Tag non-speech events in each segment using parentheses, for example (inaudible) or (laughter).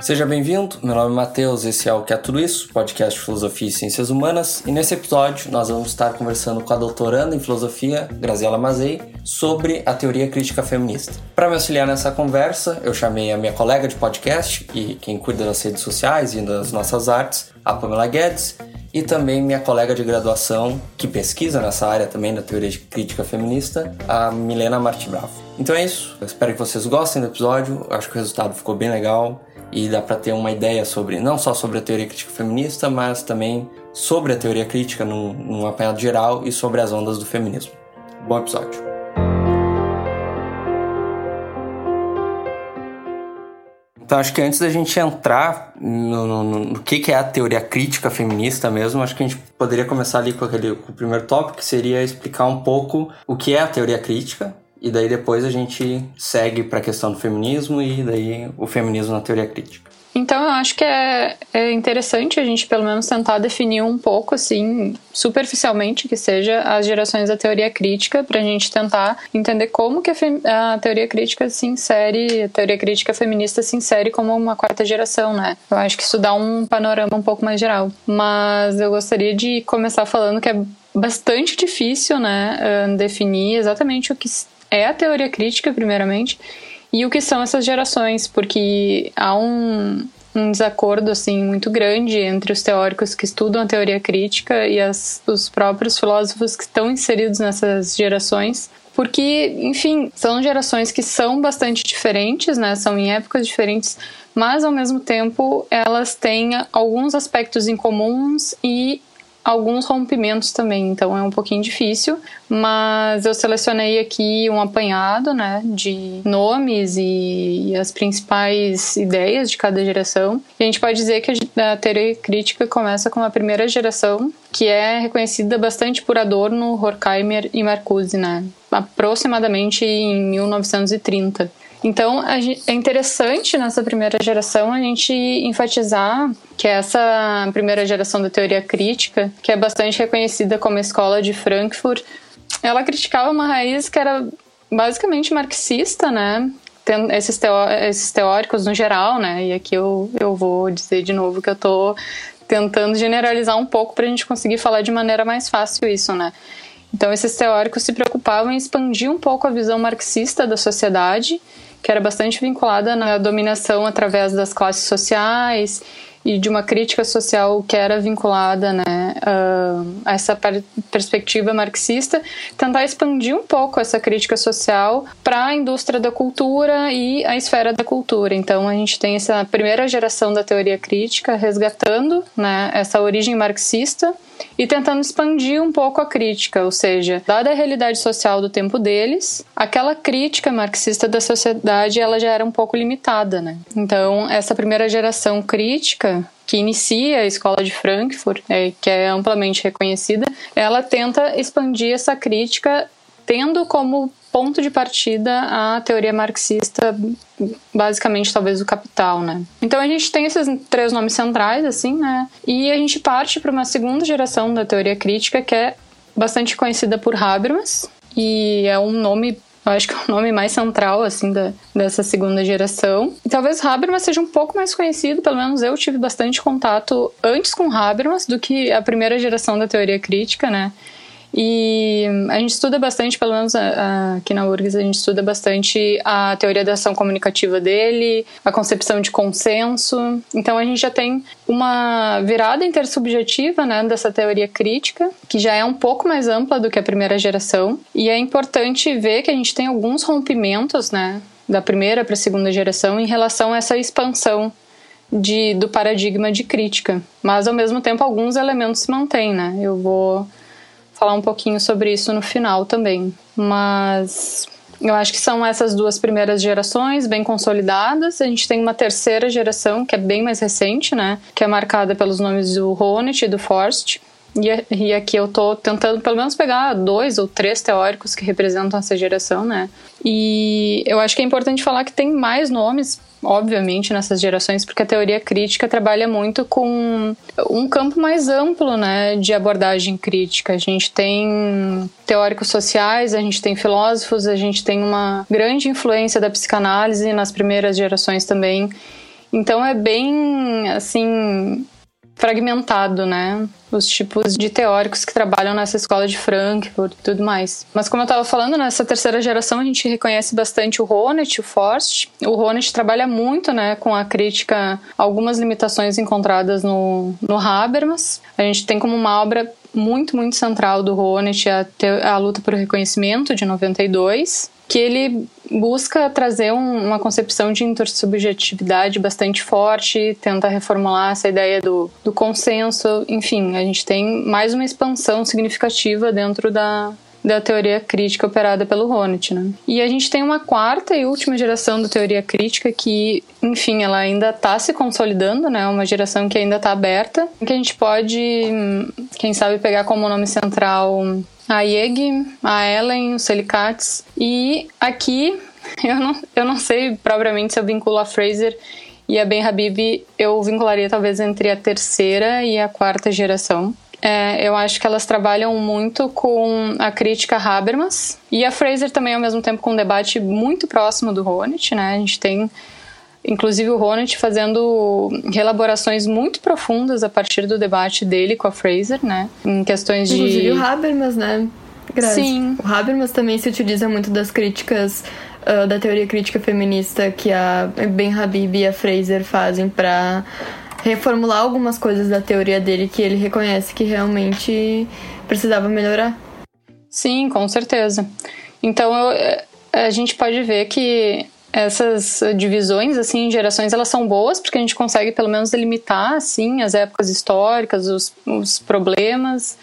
Seja bem-vindo, meu nome é Matheus, esse é o Que é Tudo Isso, podcast de Filosofia e Ciências Humanas, e nesse episódio nós vamos estar conversando com a doutoranda em Filosofia, Graziela Mazei, sobre a teoria crítica feminista. Para me auxiliar nessa conversa, eu chamei a minha colega de podcast e quem cuida das redes sociais e das nossas artes, a Pamela Guedes, e também minha colega de graduação, que pesquisa nessa área também da teoria de crítica feminista, a Milena Marti Bravo. Então é isso, eu espero que vocês gostem do episódio, eu acho que o resultado ficou bem legal e dá para ter uma ideia sobre não só sobre a teoria crítica feminista, mas também sobre a teoria crítica num, num apanhado geral e sobre as ondas do feminismo. Bom episódio. Então, acho que antes da gente entrar no, no, no, que, que é a teoria crítica feminista mesmo, acho que a gente poderia começar ali com, aquele, com o primeiro tópico, que seria explicar um pouco o que é a teoria crítica, e daí depois a gente segue para a questão do feminismo e daí o feminismo na teoria crítica. Então eu acho que é, é interessante a gente pelo menos tentar definir um pouco, assim, superficialmente que seja, as gerações da teoria crítica, para a gente tentar entender como que a, a, teoria crítica se insere, a teoria crítica feminista se insere como uma quarta geração, né? Eu acho que isso dá um panorama um pouco mais geral. Mas eu gostaria de começar falando que é bastante difícil, né, definir exatamente o que é a teoria crítica, primeiramente, e o que são essas gerações, porque há um, um desacordo assim muito grande entre os teóricos que estudam a teoria crítica e as, os próprios filósofos que estão inseridos nessas gerações porque, enfim, são gerações que são bastante diferentes, né? São em épocas diferentes, mas ao mesmo tempo elas têm alguns aspectos em comuns e alguns rompimentos também, então é um pouquinho difícil, mas eu selecionei aqui um apanhado, né, de nomes e, e as principais ideias de cada geração. E a gente pode dizer que a teoria crítica começa com a primeira geração, que é reconhecida bastante por Adorno, Horkheimer e Marcuse, né, aproximadamente em 1930. Então, é interessante nessa primeira geração a gente enfatizar que essa primeira geração da teoria crítica, que é bastante reconhecida como a escola de Frankfurt, ela criticava uma raiz que era basicamente marxista, né? Esses, teó esses teóricos no geral, né? E aqui eu, eu vou dizer de novo que eu tô tentando generalizar um pouco para a gente conseguir falar de maneira mais fácil isso, né? Então, esses teóricos se preocupavam em expandir um pouco a visão marxista da sociedade que era bastante vinculada na dominação através das classes sociais e de uma crítica social que era vinculada né, a essa perspectiva marxista, tentar expandir um pouco essa crítica social para a indústria da cultura e a esfera da cultura. Então a gente tem essa primeira geração da teoria crítica resgatando né, essa origem marxista e tentando expandir um pouco a crítica, ou seja, dada a realidade social do tempo deles, aquela crítica marxista da sociedade ela já era um pouco limitada, né? Então, essa primeira geração crítica que inicia a escola de Frankfurt, é, que é amplamente reconhecida, ela tenta expandir essa crítica tendo como ponto de partida a teoria marxista, basicamente talvez o capital, né? Então a gente tem esses três nomes centrais, assim, né? E a gente parte para uma segunda geração da teoria crítica que é bastante conhecida por Habermas e é um nome eu acho que é o nome mais central, assim, da, dessa segunda geração. E talvez Habermas seja um pouco mais conhecido, pelo menos eu tive bastante contato antes com Habermas do que a primeira geração da teoria crítica, né? E a gente estuda bastante, pelo menos aqui na URGS, a gente estuda bastante a teoria da ação comunicativa dele, a concepção de consenso. Então a gente já tem uma virada intersubjetiva né, dessa teoria crítica, que já é um pouco mais ampla do que a primeira geração. E é importante ver que a gente tem alguns rompimentos né, da primeira para a segunda geração em relação a essa expansão de, do paradigma de crítica. Mas ao mesmo tempo alguns elementos se mantêm, né? Eu vou falar um pouquinho sobre isso no final também. Mas eu acho que são essas duas primeiras gerações bem consolidadas. A gente tem uma terceira geração que é bem mais recente, né? Que é marcada pelos nomes do Honneth e do Forst. E, aqui eu tô tentando pelo menos pegar dois ou três teóricos que representam essa geração, né? E eu acho que é importante falar que tem mais nomes obviamente, nessas gerações, porque a teoria crítica trabalha muito com um campo mais amplo né, de abordagem crítica. A gente tem teóricos sociais, a gente tem filósofos, a gente tem uma grande influência da psicanálise nas primeiras gerações também. Então é bem assim fragmentado, né? Os tipos de teóricos que trabalham nessa escola de Frankfurt e tudo mais. Mas como eu estava falando, nessa terceira geração a gente reconhece bastante o Honneth, o Forst. O Honneth trabalha muito, né, com a crítica algumas limitações encontradas no, no Habermas. A gente tem como uma obra muito, muito central do Honneth a, a luta por reconhecimento de 92 que ele busca trazer um, uma concepção de intersubjetividade bastante forte, tenta reformular essa ideia do, do consenso, enfim, a gente tem mais uma expansão significativa dentro da, da teoria crítica operada pelo Honneth, né? E a gente tem uma quarta e última geração da teoria crítica que, enfim, ela ainda está se consolidando, né? Uma geração que ainda está aberta, que a gente pode, quem sabe, pegar como nome central a Yeg, a Ellen, o Selicates. E aqui, (laughs) eu não, eu não sei propriamente se eu vinculo a Fraser e a Ben Habib, eu vincularia talvez entre a terceira e a quarta geração. É, eu acho que elas trabalham muito com a crítica Habermas e a Fraser também ao mesmo tempo com um debate muito próximo do Honneth, né? A gente tem inclusive o Honneth fazendo relaborações muito profundas a partir do debate dele com a Fraser, né? Em questões de. Inclusive o Habermas, né? Graças. Sim. O Habermas também se utiliza muito das críticas uh, da teoria crítica feminista que a Ben Habib e a Fraser fazem para reformular algumas coisas da teoria dele que ele reconhece que realmente precisava melhorar. Sim, com certeza. Então eu, a gente pode ver que essas divisões assim em gerações elas são boas porque a gente consegue pelo menos delimitar assim as épocas históricas os, os problemas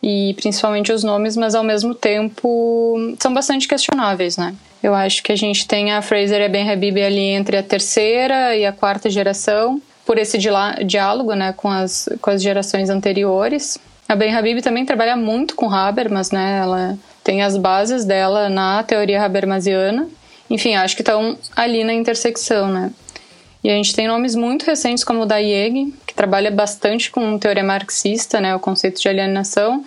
e principalmente os nomes mas ao mesmo tempo são bastante questionáveis né? Eu acho que a gente tem a Fraser e a Ben Habib ali entre a terceira e a quarta geração por esse diálogo né com as com as gerações anteriores. A Ben Habib também trabalha muito com Habermas né ela tem as bases dela na teoria habermasiana enfim, acho que estão ali na intersecção, né? E a gente tem nomes muito recentes como o da Yeg, que trabalha bastante com teoria marxista, né, o conceito de alienação,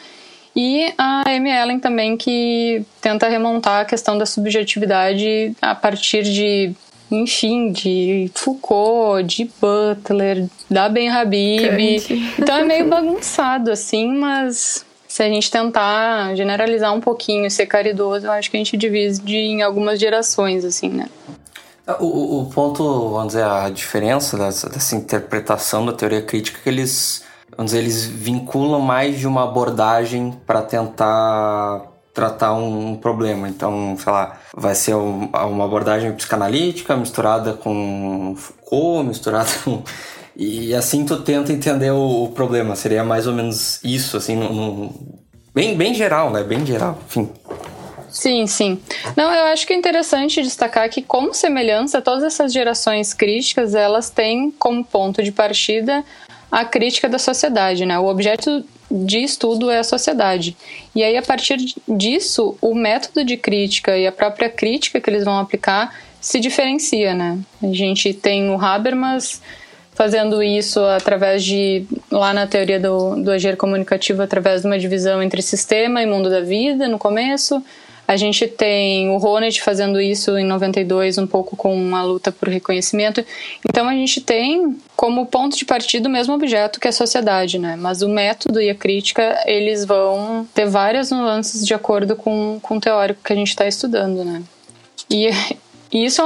e a Amy Ellen também, que tenta remontar a questão da subjetividade a partir de, enfim, de Foucault, de Butler, da Ben Habib. Então é meio bagunçado, assim, mas se a gente tentar generalizar um pouquinho, ser caridoso, eu acho que a gente divide em algumas gerações, assim, né? O, o ponto, vamos dizer, a diferença dessa, dessa interpretação da teoria crítica é que eles, vamos dizer, eles vinculam mais de uma abordagem para tentar tratar um problema. Então, sei lá, vai ser uma abordagem psicanalítica misturada com Foucault, misturada com e assim tu tenta entender o, o problema. Seria mais ou menos isso, assim, no, bem, bem geral, né? Bem geral, enfim. Sim, sim. Não, eu acho que é interessante destacar que, como semelhança, todas essas gerações críticas, elas têm como ponto de partida a crítica da sociedade, né? O objeto de estudo é a sociedade. E aí, a partir disso, o método de crítica e a própria crítica que eles vão aplicar se diferencia, né? A gente tem o Habermas fazendo isso através de, lá na teoria do, do agir comunicativo, através de uma divisão entre sistema e mundo da vida, no começo. A gente tem o Ronald fazendo isso em 92, um pouco com a luta por reconhecimento. Então a gente tem como ponto de partida o mesmo objeto que a sociedade, né? Mas o método e a crítica, eles vão ter várias nuances de acordo com, com o teórico que a gente está estudando, né? E, e (laughs) isso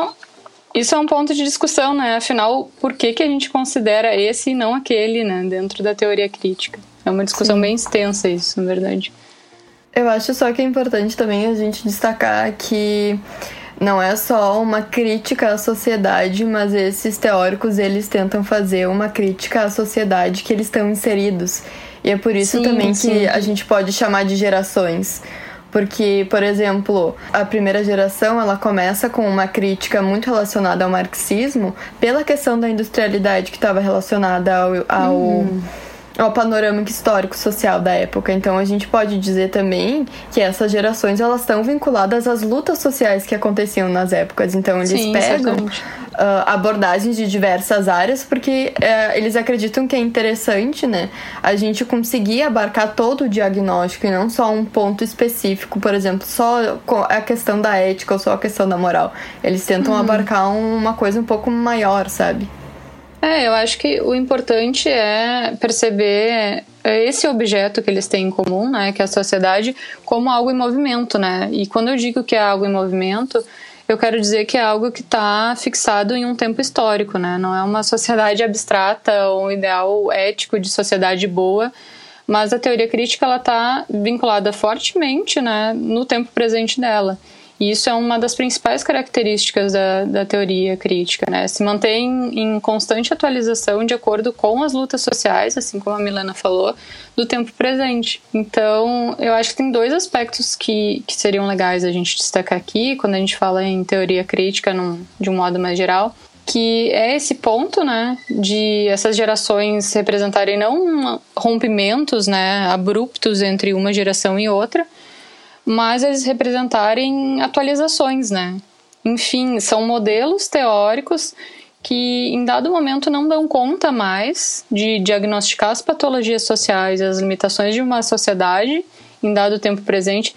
isso é um ponto de discussão, né? Afinal, por que, que a gente considera esse e não aquele, né? Dentro da teoria crítica. É uma discussão Sim. bem extensa isso, na verdade. Eu acho só que é importante também a gente destacar que não é só uma crítica à sociedade, mas esses teóricos eles tentam fazer uma crítica à sociedade que eles estão inseridos. E é por isso sim, também sim. que a gente pode chamar de gerações. Porque, por exemplo, a primeira geração ela começa com uma crítica muito relacionada ao marxismo pela questão da industrialidade que estava relacionada ao, ao, uhum. Ao panorama histórico social da época. Então a gente pode dizer também que essas gerações elas estão vinculadas às lutas sociais que aconteciam nas épocas. Então eles Sim, pegam uh, abordagens de diversas áreas porque uh, eles acreditam que é interessante, né, a gente conseguir abarcar todo o diagnóstico e não só um ponto específico, por exemplo, só a questão da ética ou só a questão da moral. Eles tentam uhum. abarcar uma coisa um pouco maior, sabe? É, eu acho que o importante é perceber esse objeto que eles têm em comum, né, que é a sociedade, como algo em movimento, né? E quando eu digo que é algo em movimento, eu quero dizer que é algo que está fixado em um tempo histórico, né? Não é uma sociedade abstrata ou um ideal ético de sociedade boa, mas a teoria crítica ela está vinculada fortemente, né, no tempo presente dela. E isso é uma das principais características da, da teoria crítica, né? Se mantém em constante atualização de acordo com as lutas sociais, assim como a Milena falou, do tempo presente. Então, eu acho que tem dois aspectos que, que seriam legais a gente destacar aqui, quando a gente fala em teoria crítica num, de um modo mais geral, que é esse ponto, né, de essas gerações representarem não rompimentos, né, abruptos entre uma geração e outra, mas eles representarem atualizações, né? Enfim, são modelos teóricos que em dado momento não dão conta mais de diagnosticar as patologias sociais as limitações de uma sociedade em dado tempo presente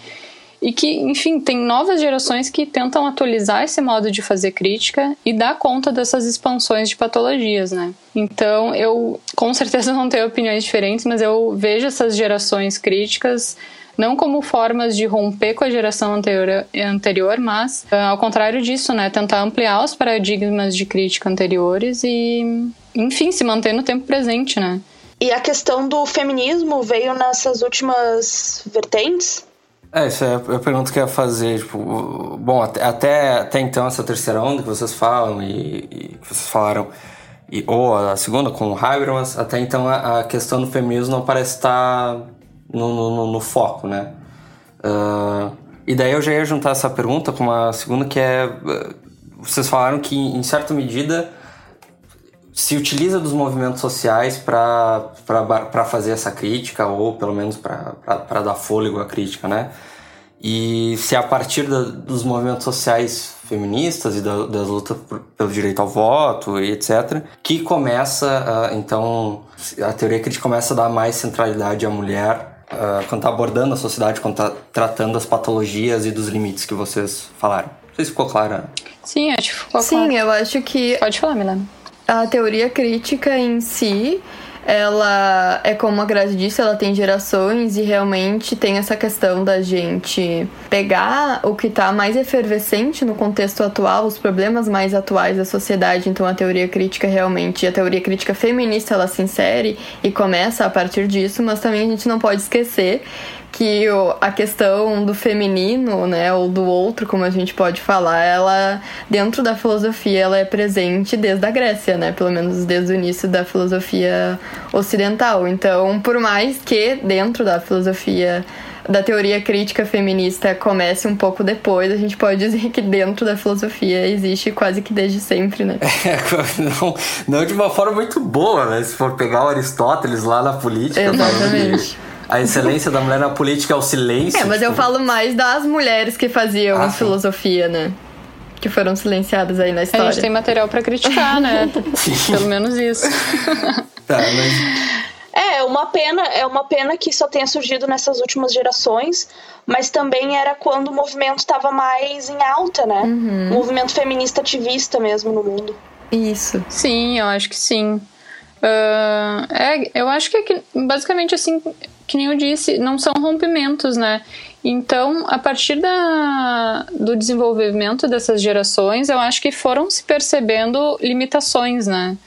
e que, enfim, tem novas gerações que tentam atualizar esse modo de fazer crítica e dar conta dessas expansões de patologias, né? Então, eu com certeza (laughs) não tenho opiniões diferentes, mas eu vejo essas gerações críticas não como formas de romper com a geração anterior, anterior mas uh, ao contrário disso, né, tentar ampliar os paradigmas de crítica anteriores e, enfim, se manter no tempo presente, né? E a questão do feminismo veio nessas últimas vertentes? É, isso é a pergunta que eu ia fazer. Tipo, bom, até, até então, essa terceira onda que vocês falam e, e que vocês falaram, e, ou a segunda com o Habermas, até então a, a questão do feminismo não parece estar no, no, no foco, né? Uh, e daí eu já ia juntar essa pergunta com uma segunda que é... Vocês falaram que, em certa medida, se utiliza dos movimentos sociais para fazer essa crítica, ou pelo menos para dar fôlego à crítica, né? E se a partir da, dos movimentos sociais feministas e da, das lutas pelo direito ao voto e etc., que começa, uh, então, a teoria crítica começa a dar mais centralidade à mulher uh, quando está abordando a sociedade, quando está tratando as patologias e dos limites que vocês falaram. Não sei se ficou clara. Sim, acho que ficou Sim, claro. eu acho que. Pode falar, Milena. A teoria crítica em si ela é como a Grazi disse, ela tem gerações e realmente tem essa questão da gente pegar o que está mais efervescente no contexto atual, os problemas mais atuais da sociedade. Então a teoria crítica realmente, a teoria crítica feminista, ela se insere e começa a partir disso, mas também a gente não pode esquecer que a questão do feminino, né, ou do outro, como a gente pode falar, ela dentro da filosofia ela é presente desde a Grécia, né, pelo menos desde o início da filosofia ocidental. Então, por mais que dentro da filosofia da teoria crítica feminista comece um pouco depois, a gente pode dizer que dentro da filosofia existe quase que desde sempre, né? (laughs) É, não, não de uma forma muito boa, né? Se for pegar o Aristóteles lá na política. Exatamente a excelência da mulher na política é o silêncio. É, mas tipo... eu falo mais das mulheres que faziam ah, filosofia, né? Que foram silenciadas aí na história. A gente tem material para criticar, né? (laughs) Pelo menos isso. (laughs) tá, mas... É, uma pena, é uma pena que só tenha surgido nessas últimas gerações, mas também era quando o movimento estava mais em alta, né? Uhum. O movimento feminista ativista mesmo no mundo. Isso. Sim, eu acho que sim. Uh, é, eu acho que, é basicamente assim, que nem eu disse, não são rompimentos, né? Então, a partir da, do desenvolvimento dessas gerações, eu acho que foram se percebendo limitações, né?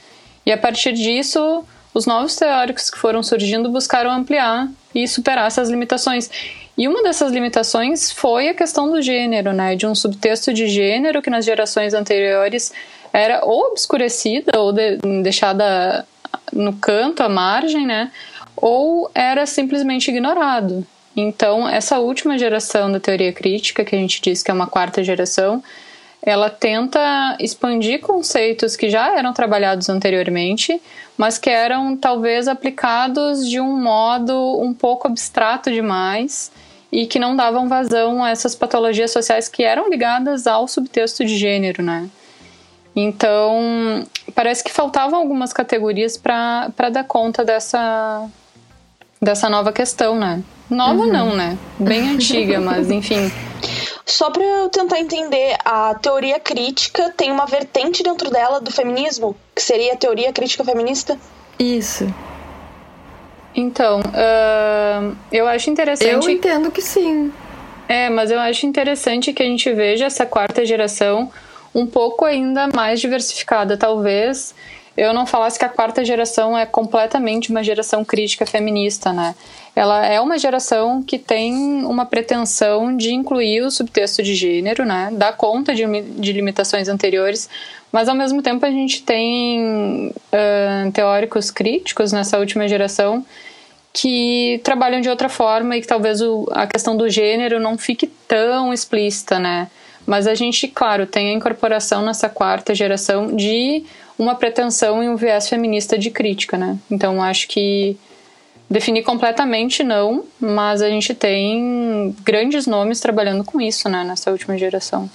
E a partir disso, os novos teóricos que foram surgindo buscaram ampliar e superar essas limitações. E uma dessas limitações foi a questão do gênero, né? De um subtexto de gênero que nas gerações anteriores era ou obscurecida ou de, deixada no canto, à margem, né? ou era simplesmente ignorado. Então, essa última geração da teoria crítica, que a gente diz que é uma quarta geração, ela tenta expandir conceitos que já eram trabalhados anteriormente, mas que eram talvez aplicados de um modo um pouco abstrato demais e que não davam vazão a essas patologias sociais que eram ligadas ao subtexto de gênero, né? Então, parece que faltavam algumas categorias para dar conta dessa, dessa nova questão, né? Nova uhum. não, né? Bem (laughs) antiga, mas enfim. Só para eu tentar entender, a teoria crítica tem uma vertente dentro dela do feminismo, que seria a teoria crítica feminista? Isso. Então, uh, eu acho interessante. Eu entendo que sim. É, mas eu acho interessante que a gente veja essa quarta geração um pouco ainda mais diversificada. Talvez eu não falasse que a quarta geração é completamente uma geração crítica feminista, né? Ela é uma geração que tem uma pretensão de incluir o subtexto de gênero, né? Dar conta de, de limitações anteriores, mas ao mesmo tempo a gente tem uh, teóricos críticos nessa última geração que trabalham de outra forma e que talvez o, a questão do gênero não fique tão explícita, né? Mas a gente, claro, tem a incorporação nessa quarta geração de uma pretensão e um viés feminista de crítica, né? Então acho que definir completamente não, mas a gente tem grandes nomes trabalhando com isso, né, nessa última geração.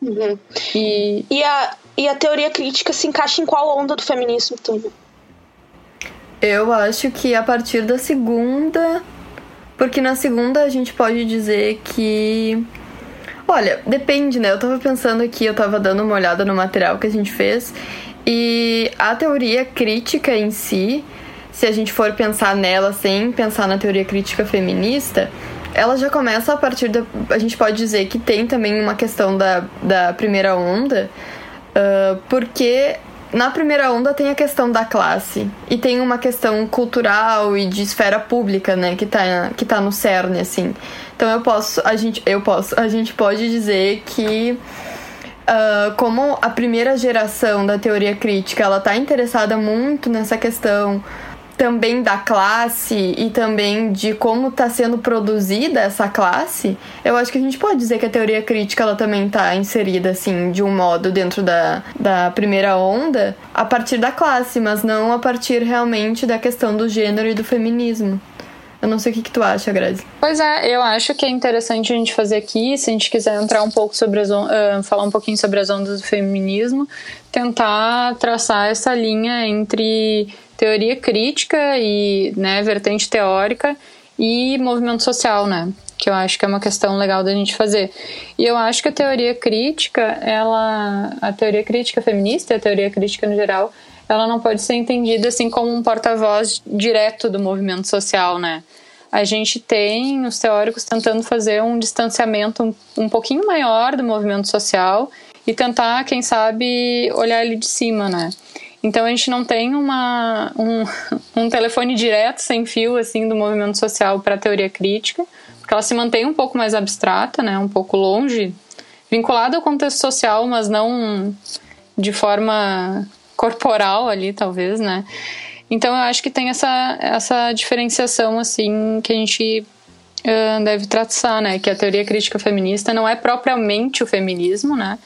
Uhum. E... E, a, e a teoria crítica se encaixa em qual onda do feminismo, tudo? Eu acho que a partir da segunda, porque na segunda a gente pode dizer que Olha, depende, né? Eu tava pensando aqui, eu tava dando uma olhada no material que a gente fez e a teoria crítica em si, se a gente for pensar nela sem pensar na teoria crítica feminista, ela já começa a partir da. A gente pode dizer que tem também uma questão da, da primeira onda, uh, porque na primeira onda tem a questão da classe e tem uma questão cultural e de esfera pública, né, que tá, que tá no cerne, assim. Então eu posso, a gente, eu posso, a gente pode dizer que uh, como a primeira geração da teoria crítica, ela está interessada muito nessa questão também da classe e também de como está sendo produzida essa classe, eu acho que a gente pode dizer que a teoria crítica ela também está inserida assim de um modo dentro da, da primeira onda a partir da classe, mas não a partir realmente da questão do gênero e do feminismo. Eu não sei o que, que tu acha, Grazi. Pois é, eu acho que é interessante a gente fazer aqui, se a gente quiser entrar um pouco sobre as uh, falar um pouquinho sobre as ondas do feminismo, tentar traçar essa linha entre teoria crítica e né, vertente teórica e movimento social, né? Que eu acho que é uma questão legal da gente fazer. E eu acho que a teoria crítica, ela, a teoria crítica feminista a teoria crítica no geral, ela não pode ser entendida assim como um porta-voz direto do movimento social, né? A gente tem os teóricos tentando fazer um distanciamento um, um pouquinho maior do movimento social e tentar, quem sabe, olhar ele de cima, né? Então a gente não tem uma, um, (laughs) um telefone direto, sem fio, assim, do movimento social para a teoria crítica, porque ela se mantém um pouco mais abstrata, né? Um pouco longe, vinculada ao contexto social, mas não de forma corporal ali, talvez, né? Então eu acho que tem essa, essa diferenciação, assim, que a gente uh, deve traçar, né? Que a teoria crítica feminista não é propriamente o feminismo, né?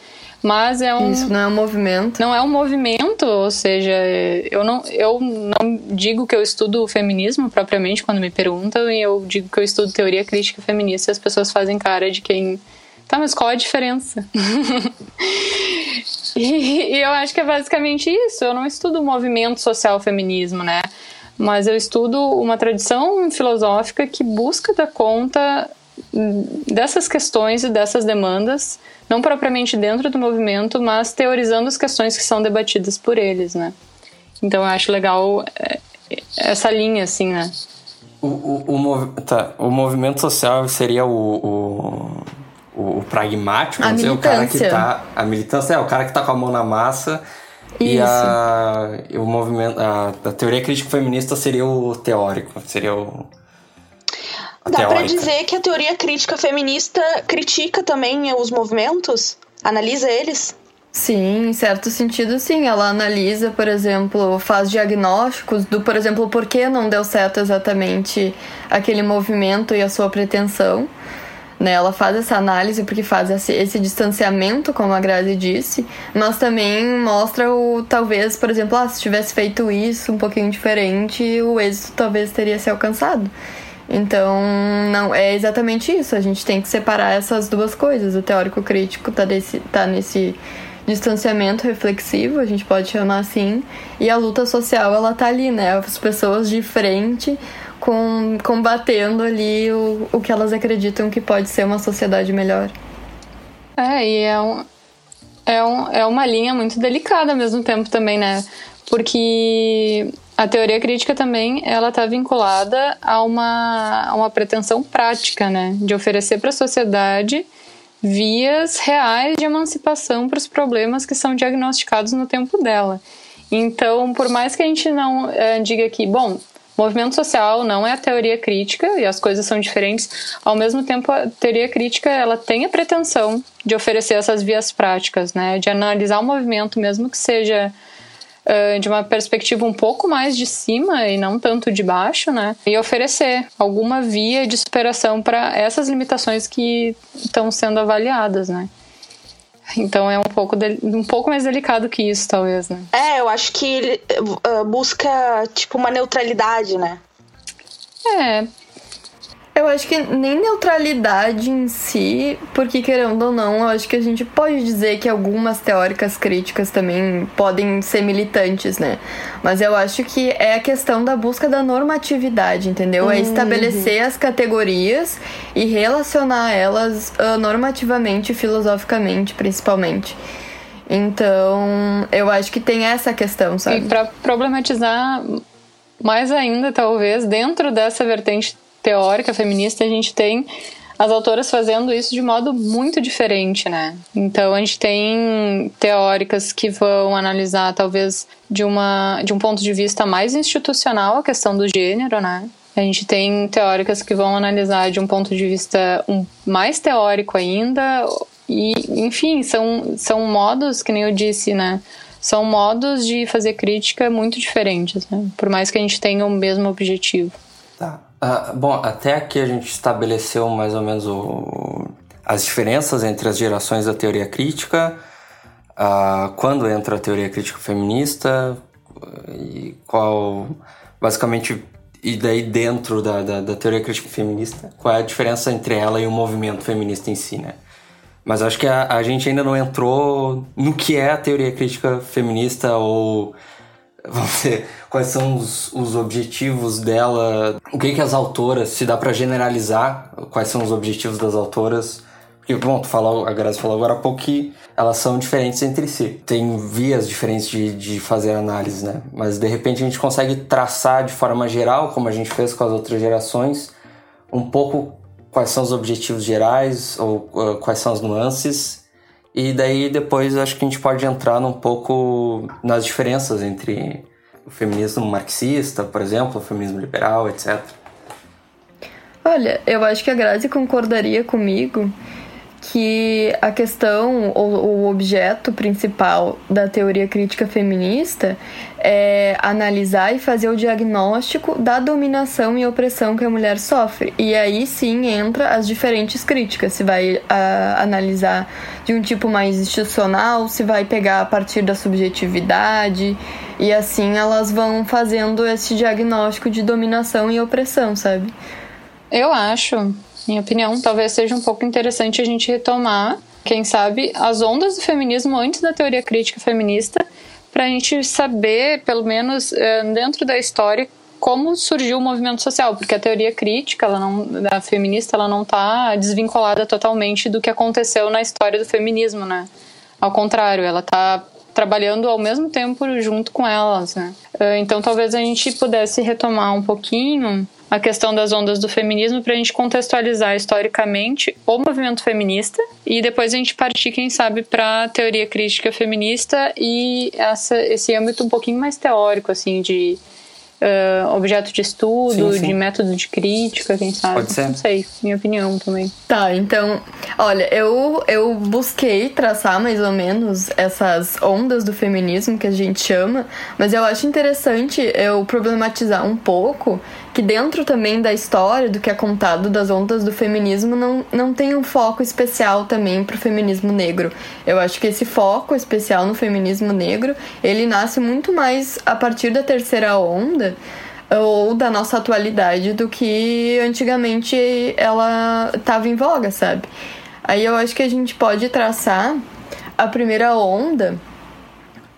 Mas é um. Isso não é um movimento. Não é um movimento, ou seja, eu não, eu não digo que eu estudo o feminismo propriamente quando me perguntam, e eu digo que eu estudo teoria crítica feminista e as pessoas fazem cara de quem. Tá, mas qual a diferença? (laughs) E, e eu acho que é basicamente isso. Eu não estudo o movimento social feminismo, né? Mas eu estudo uma tradição filosófica que busca dar conta dessas questões e dessas demandas, não propriamente dentro do movimento, mas teorizando as questões que são debatidas por eles, né? Então eu acho legal é, essa linha, assim, né? O, o, o, mov... tá. o movimento social seria o, o o, o pragmático, dizer, o cara que tá. A militância é o cara que tá com a mão na massa. Isso. E a, o movimento, a, a teoria crítica feminista seria o teórico, seria o. Dá para dizer que a teoria crítica feminista critica também os movimentos? Analisa eles? Sim, em certo sentido, sim. Ela analisa, por exemplo, faz diagnósticos do, por exemplo, por que não deu certo exatamente aquele movimento e a sua pretensão Né? Ela faz essa análise porque faz esse, esse distanciamento, como a Grazi disse, mas também mostra o talvez, por exemplo, ah, se tivesse feito isso um pouquinho diferente, o êxito talvez teria se alcançado. Então, não é exatamente isso. A gente tem que separar essas duas coisas. O teórico crítico está tá nesse distanciamento reflexivo, a gente pode chamar assim, e a luta social, ela tá ali, né? As pessoas de frente com, combatendo ali o, o que elas acreditam que pode ser uma sociedade melhor. É, e é, um, é, um, é uma linha muito delicada ao mesmo tempo também, né? Porque a teoria crítica também ela está vinculada a uma, a uma pretensão prática, né? De oferecer para a sociedade vias reais de emancipação para os problemas que são diagnosticados no tempo dela. Então, por mais que a gente não é, diga que, bom, movimento social não é a teoria crítica e as coisas são diferentes, ao mesmo tempo a teoria crítica ela tem a pretensão de oferecer essas vias práticas, né, de analisar o movimento mesmo que seja uh, de uma perspectiva um pouco mais de cima e não tanto de baixo, né? E oferecer alguma via de superação para essas limitações que estão sendo avaliadas, né? Então é um pouco, de, um pouco mais delicado que isso, talvez, né? É, eu acho que ele uh, busca, tipo, uma neutralidade, né? É, eu acho que nem neutralidade em si, porque querendo ou não, eu acho que a gente pode dizer que algumas teóricas críticas também podem ser militantes, né? Mas eu acho que é a questão da busca da normatividade, entendeu? É uhum. É estabelecer as categorias e relacionar elas uh, normativamente, filosoficamente, principalmente. Então, eu acho que tem essa questão, sabe? E para problematizar mais ainda, talvez, dentro dessa vertente teórica feminista, a gente tem as autoras fazendo isso de modo muito diferente, né? Então a gente tem teóricas que vão analisar talvez de uma de um ponto de vista mais institucional a questão do gênero, né? A gente tem teóricas que vão analisar de um ponto de vista um, mais teórico ainda e, enfim, são são modos que nem eu disse, né? São modos de fazer crítica muito diferentes, né? Por mais que a gente tenha o mesmo objetivo. Uh, bom, até aqui a gente estabeleceu mais ou menos o, as diferenças entre as gerações da teoria crítica, uh, quando entra a teoria crítica feminista e qual, basicamente, e daí dentro da, da, da, teoria crítica feminista, qual é a diferença entre ela e o movimento feminista em si, né? Mas acho que a, a gente ainda não entrou no que é a teoria crítica feminista ou dizer, quais são os, os objetivos dela, o que que as autoras, se dá para generalizar, quais são os objetivos das autoras, porque, bom, tu falou, a Grazi falou agora há pouco que elas são diferentes entre si. Tem vias diferentes de, de fazer análise, né? Mas, de repente, a gente consegue traçar de forma geral, como a gente fez com as outras gerações, um pouco quais são os objetivos gerais ou uh, quais são as nuances e daí depois acho que a gente pode entrar um pouco nas diferenças entre o feminismo marxista, por exemplo, o feminismo liberal, etc. Olha, eu acho que a Grazi concordaria comigo que a questão ou o objeto principal da teoria crítica feminista é analisar e fazer o diagnóstico da dominação e opressão que a mulher sofre. E aí sim entra as diferentes críticas. Se vai a, analisar de um tipo mais institucional, se vai pegar a partir da subjetividade. E assim elas vão fazendo esse diagnóstico de dominação e opressão, sabe? Eu acho minha opinião, talvez seja um pouco interessante a gente retomar, quem sabe, as ondas do feminismo antes da teoria crítica feminista, para a gente saber, pelo menos eh, dentro da história, como surgiu o movimento social, porque a teoria crítica, ela não, da feminista, ela não está desvinculada totalmente do que aconteceu na história do feminismo, né? Ao contrário, ela está trabalhando ao mesmo tempo junto com elas, né? Eh, então, talvez a gente pudesse retomar um pouquinho a questão das ondas do feminismo para a gente contextualizar historicamente o movimento feminista e depois a gente partir, quem sabe, para a teoria crítica feminista e essa, esse âmbito um pouquinho mais teórico, assim, de uh, objeto de estudo, sim, sim. de método de crítica, quem sabe. Pode ser. Não sei, minha opinião também. Tá, então, olha, eu, eu busquei traçar mais ou menos essas ondas do feminismo que a gente chama, mas eu acho interessante eu problematizar um pouco que dentro também da história do que é contado das ondas do feminismo não, não tem um foco especial também para o feminismo negro. Eu acho que esse foco especial no feminismo negro ele nasce muito mais a partir da terceira onda ou da nossa atualidade do que antigamente ela estava em voga, sabe? Aí eu acho que a gente pode traçar a primeira onda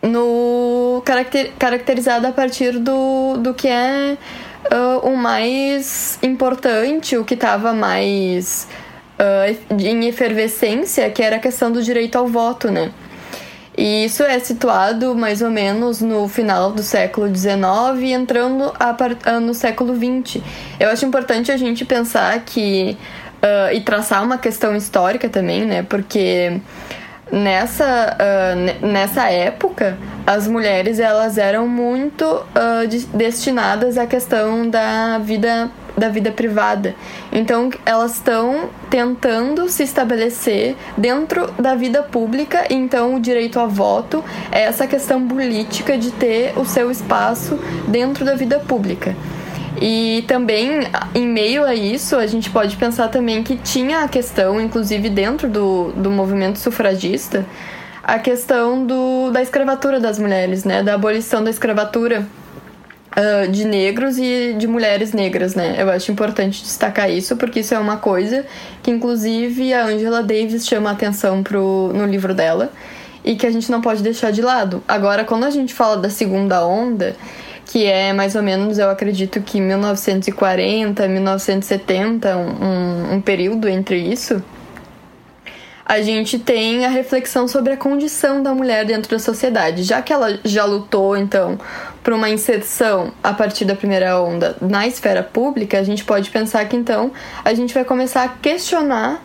no caracter, caracterizada a partir do, do que é uh, o mais importante, o que estava mais uh, em efervescência, que era a questão do direito ao voto, né? E isso é situado mais ou menos no final do século XIX e entrando a, no século XX. Eu acho importante a gente pensar que. Uh, e traçar uma questão histórica também, né? Porque nessa, uh, nessa época as mulheres elas eram muito uh, de, destinadas à questão da vida da vida privada. Então elas estão tentando se estabelecer dentro da vida pública, então o direito a voto é essa questão política de ter o seu espaço dentro da vida pública. E também, em meio a isso, a gente pode pensar também que tinha a questão, inclusive dentro do, do movimento sufragista, a questão do, da escravatura das mulheres, né? Da abolição da escravatura uh, de negros e de mulheres negras, né? Eu acho importante destacar isso, porque isso é uma coisa que, inclusive, a Angela Davis chama atenção pro, no livro dela e que a gente não pode deixar de lado. Agora, quando a gente fala da segunda onda que é mais ou menos, eu acredito que 1940, 1970, um, um período entre isso, a gente tem a reflexão sobre a condição da mulher dentro da sociedade. Já que ela já lutou, então, por uma inserção a partir da primeira onda na esfera pública, a gente pode pensar que, então, a gente vai começar a questionar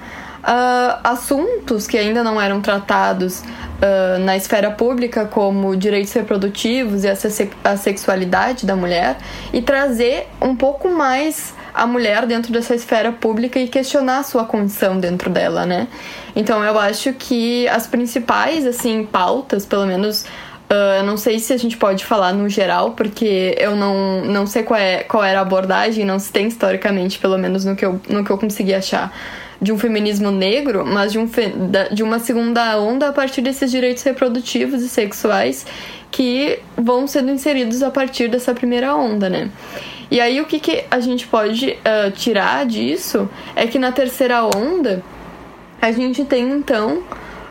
uh, assuntos que ainda não eram tratados uh, na esfera pública, como direitos reprodutivos e a, se a sexualidade da mulher, e trazer um pouco mais a mulher dentro dessa esfera pública e questionar a sua condição dentro dela, né? Então eu acho que as principais assim pautas, pelo menos Uh, não sei se a gente pode falar no geral, porque eu não, não sei qual, é, qual era a abordagem, não se tem historicamente, pelo menos no que eu, no que eu consegui achar de um feminismo negro, mas de, um, de uma segunda onda a partir desses direitos reprodutivos e sexuais que vão sendo inseridos a partir dessa primeira onda, né? E aí o que, que a gente pode uh, tirar disso é que na terceira onda a gente tem então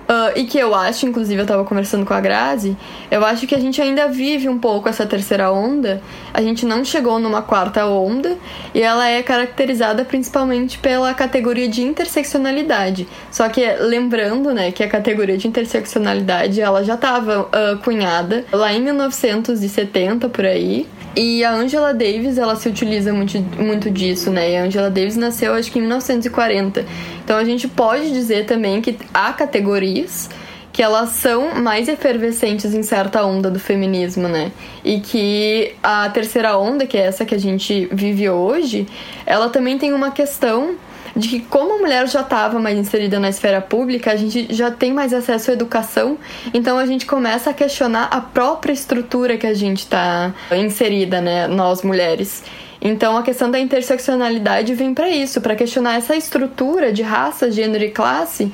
Uh, e que eu acho, inclusive eu tava conversando com a Grazi, eu acho que a gente ainda vive um pouco essa terceira onda. A gente não chegou numa quarta onda e ela é caracterizada principalmente pela categoria de interseccionalidade. Só que lembrando, né, que a categoria de interseccionalidade ela já estava uh, cunhada lá em 1970 por aí. E a Angela Davis, ela se utiliza muito, muito disso, né? E a Angela Davis nasceu, acho que em 1940. Então a gente pode dizer também que há categorias que elas são mais efervescentes em certa onda do feminismo, né? E que a terceira onda, que é essa que a gente vive hoje, ela também tem uma questão de que como a mulher já estava mais inserida na esfera pública, a gente já tem mais acesso à educação, então a gente começa a questionar a própria estrutura que a gente está inserida, né, nós mulheres. Então a questão da interseccionalidade vem para isso, para questionar essa estrutura de raça, gênero e classe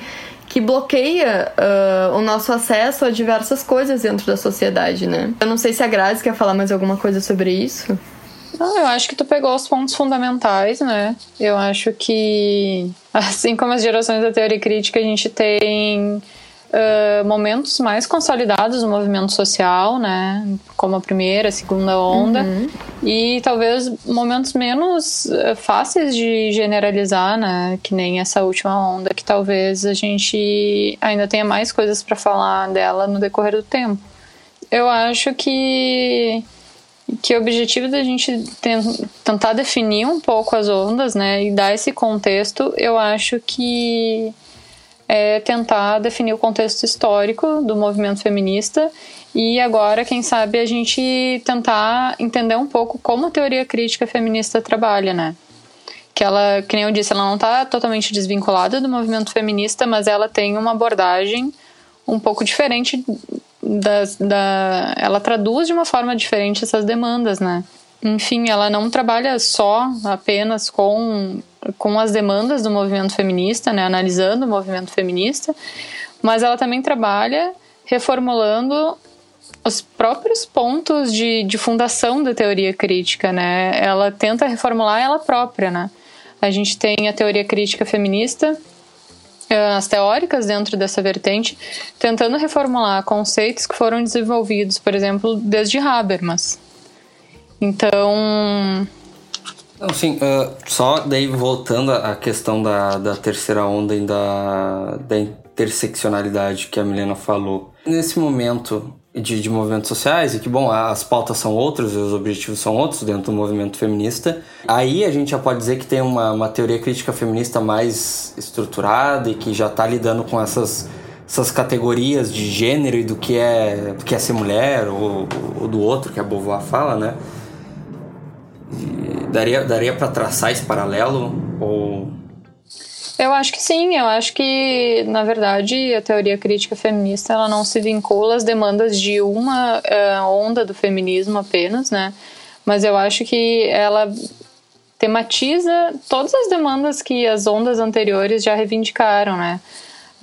que bloqueia uh, o nosso acesso a diversas coisas dentro da sociedade, né? Eu não sei se a Grazi quer falar mais alguma coisa sobre isso. Não, eu acho que tu pegou os pontos fundamentais, né? Eu acho que, (laughs) assim como as gerações da teoria crítica, a gente tem uh, momentos mais consolidados no movimento social, né? Como a primeira, a segunda onda, uhum. e talvez momentos menos fáceis de generalizar, né? Que nem essa última onda, que talvez a gente ainda tenha mais coisas para falar dela no decorrer do tempo. Eu acho que que o objetivo da gente tentar definir um pouco as ondas, né, e dar esse contexto, eu acho que é tentar definir o contexto histórico do movimento feminista e agora, quem sabe, a gente tentar entender um pouco como a teoria crítica feminista trabalha, né? Que ela, que nem eu disse, ela não está totalmente desvinculada do movimento feminista, mas ela tem uma abordagem um pouco diferente da, da ela traduz de uma forma diferente essas demandas, né? Enfim, ela não trabalha só apenas com, com as demandas do movimento feminista, né, analisando o movimento feminista, mas ela também trabalha reformulando os próprios pontos de, de fundação da teoria crítica, né? Ela tenta reformular ela própria, né? A gente tem a teoria crítica feminista, eh, as teóricas dentro dessa vertente, tentando reformular conceitos que foram desenvolvidos, por exemplo, desde Habermas. Então. Não, sim, uh, só daí voltando à questão da, da terceira onda e da, da interseccionalidade que a Milena falou. Nesse momento, de, de movimentos sociais e que, bom, as pautas são outras e os objetivos são outros dentro do movimento feminista. Aí a gente já pode dizer que tem uma, uma teoria crítica feminista mais estruturada e que já está lidando com essas, essas categorias de gênero e do que é, do que é ser mulher ou, ou do outro, que a Beauvoir fala, né? Daria daria para traçar esse paralelo ou eu acho que sim, eu acho que, na verdade, a teoria crítica feminista ela não se vincula às demandas de uma uh, onda do feminismo apenas, né? Mas eu acho que ela tematiza todas as demandas que as ondas anteriores já reivindicaram, né?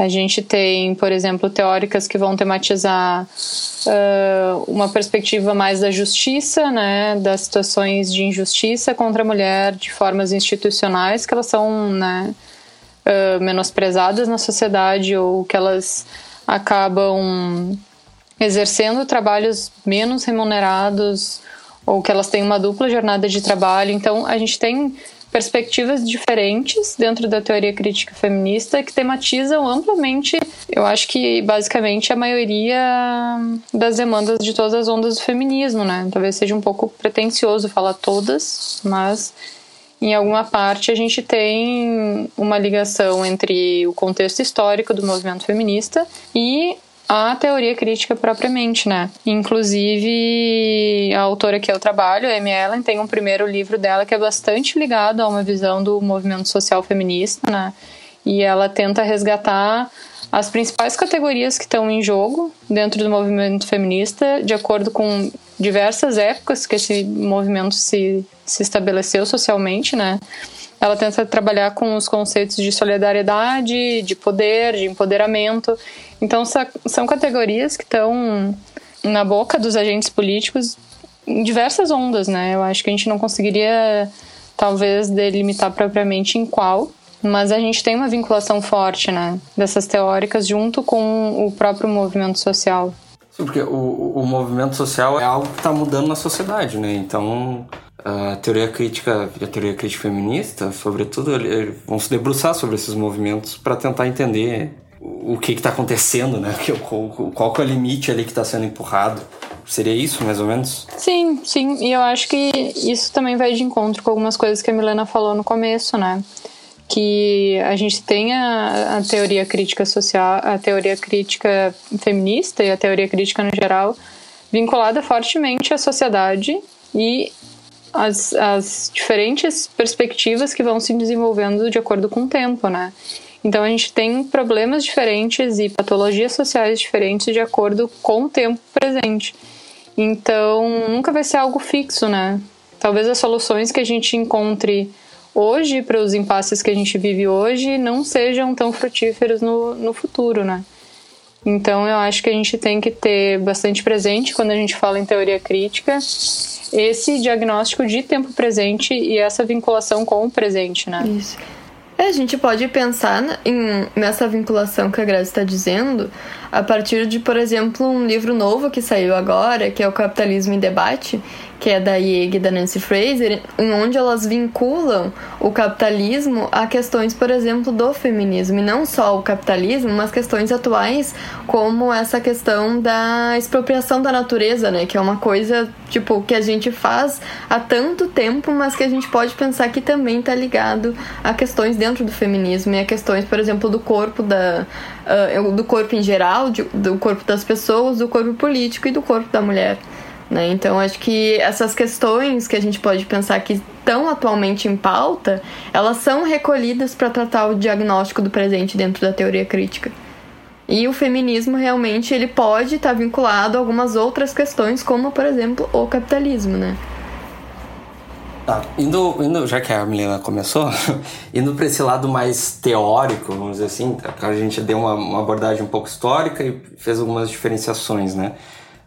A gente tem, por exemplo, teóricas que vão tematizar uh, uma perspectiva mais da justiça, né, das situações de injustiça contra a mulher de formas institucionais que elas são, né, uh, menosprezadas na sociedade ou que elas acabam exercendo trabalhos menos remunerados ou que elas têm uma dupla jornada de trabalho. Então, a gente tem perspectivas diferentes dentro da teoria crítica feminista que tematizam amplamente, eu acho que basicamente a maioria das demandas de todas as ondas do feminismo, né? Talvez seja um pouco pretencioso falar todas, mas em alguma parte a gente tem uma ligação entre o contexto histórico do movimento feminista e a teoria crítica propriamente, né? Inclusive, a autora que eu trabalho, a Amy Ellen, tem um primeiro livro dela que é bastante ligado a uma visão do movimento social feminista, né? E ela tenta resgatar as principais categorias que estão em jogo dentro do movimento feminista, de acordo com diversas épocas que esse movimento se, se estabeleceu socialmente, né? Ela tenta trabalhar com os conceitos de solidariedade, de poder, de empoderamento. Então, são categorias que estão na boca dos agentes políticos em diversas ondas, né? Eu acho que a gente não conseguiria, talvez, delimitar propriamente em qual, mas a gente tem uma vinculação forte, né, dessas teóricas junto com o próprio movimento social. Sim, porque o, o movimento social é algo que está mudando na sociedade, né? Então, a teoria crítica e a teoria crítica feminista, sobretudo, vão se debruçar sobre esses movimentos para tentar entender o que está acontecendo, né? (laughs) Qual, que é o limite ali que está sendo empurrado. Seria isso, mais ou menos? Sim, sim. E eu acho que isso também vai de encontro com algumas coisas que a Milena falou no começo, né? que a gente tem a, a, teoria crítica social, a teoria crítica feminista e a teoria crítica no geral vinculada fortemente à sociedade e as, as diferentes perspectivas que vão se desenvolvendo de acordo com o tempo, né? Então a gente tem problemas diferentes e patologias sociais diferentes de acordo com o tempo presente. Então nunca vai ser algo fixo, né? Talvez as soluções que a gente encontre hoje, para os impasses que a gente vive hoje, não sejam tão frutíferos no, no futuro, né? Então eu acho que a gente tem que ter bastante presente quando a gente fala em teoria crítica esse diagnóstico de tempo presente e essa vinculação com o presente, né? Isso. É, a gente pode pensar em, nessa vinculação que a Graça está dizendo a partir de, por exemplo, um livro novo que saiu agora, que é o Capitalismo em Debate, que é da IEG e da Nancy Fraser, em onde elas vinculam o capitalismo a questões, por exemplo, do feminismo. E não só o capitalismo, mas questões atuais, como essa questão da expropriação da natureza, né? Que é uma coisa, tipo, que a gente faz há tanto tempo, mas que a gente pode pensar que também está ligado a questões dentro do feminismo e a questões, por exemplo, do corpo da uh, do corpo em geral, de, do corpo das pessoas, do corpo político e do corpo da mulher. Né? Então, acho que essas questões que a gente pode pensar que estão atualmente em pauta, elas são recolhidas para tratar o diagnóstico do presente dentro da teoria crítica. E o feminismo realmente ele pode estar tá vinculado a algumas outras questões, como por exemplo o capitalismo, né? Tá, indo, indo, já que a Milena começou, (laughs) indo para esse lado mais teórico, vamos dizer assim, a gente deu uma, uma abordagem um pouco histórica e fez algumas diferenciações, né?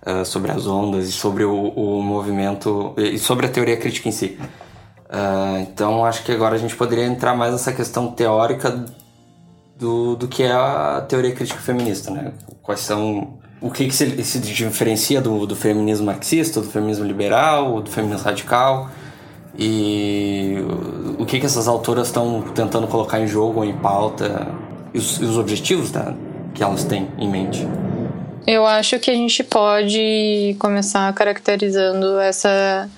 Uh, sobre as ondas e sobre o, o, movimento e sobre a teoria crítica em si. Uh, então acho que agora a gente poderia entrar mais nessa questão teórica do, do que é a teoria crítica feminista, né? Quais são o que, que se, se diferencia do, do feminismo marxista, do feminismo liberal, do feminismo radical e o que, que essas autoras estão tentando colocar em jogo em pauta e os, e os objetivos né, que elas têm em mente. Eu acho que a gente pode começar caracterizando essa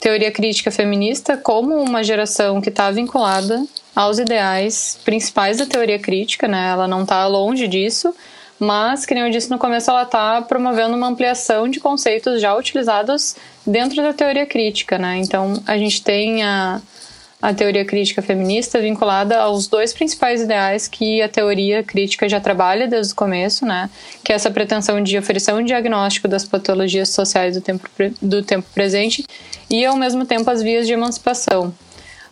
teoria crítica feminista como uma geração que está vinculada aos ideais principais da teoria crítica, né? Ela não está longe disso, mas, que nem eu disse no começo, ela está promovendo uma ampliação de conceitos já utilizados dentro da teoria crítica, né? Então, a gente tem a, a teoria crítica feminista vinculada aos dois principais ideais que a teoria crítica já trabalha desde o começo, né? Que é essa pretensão de oferecer um diagnóstico das patologias sociais do tempo, do tempo presente e, ao mesmo tempo, as vias de emancipação.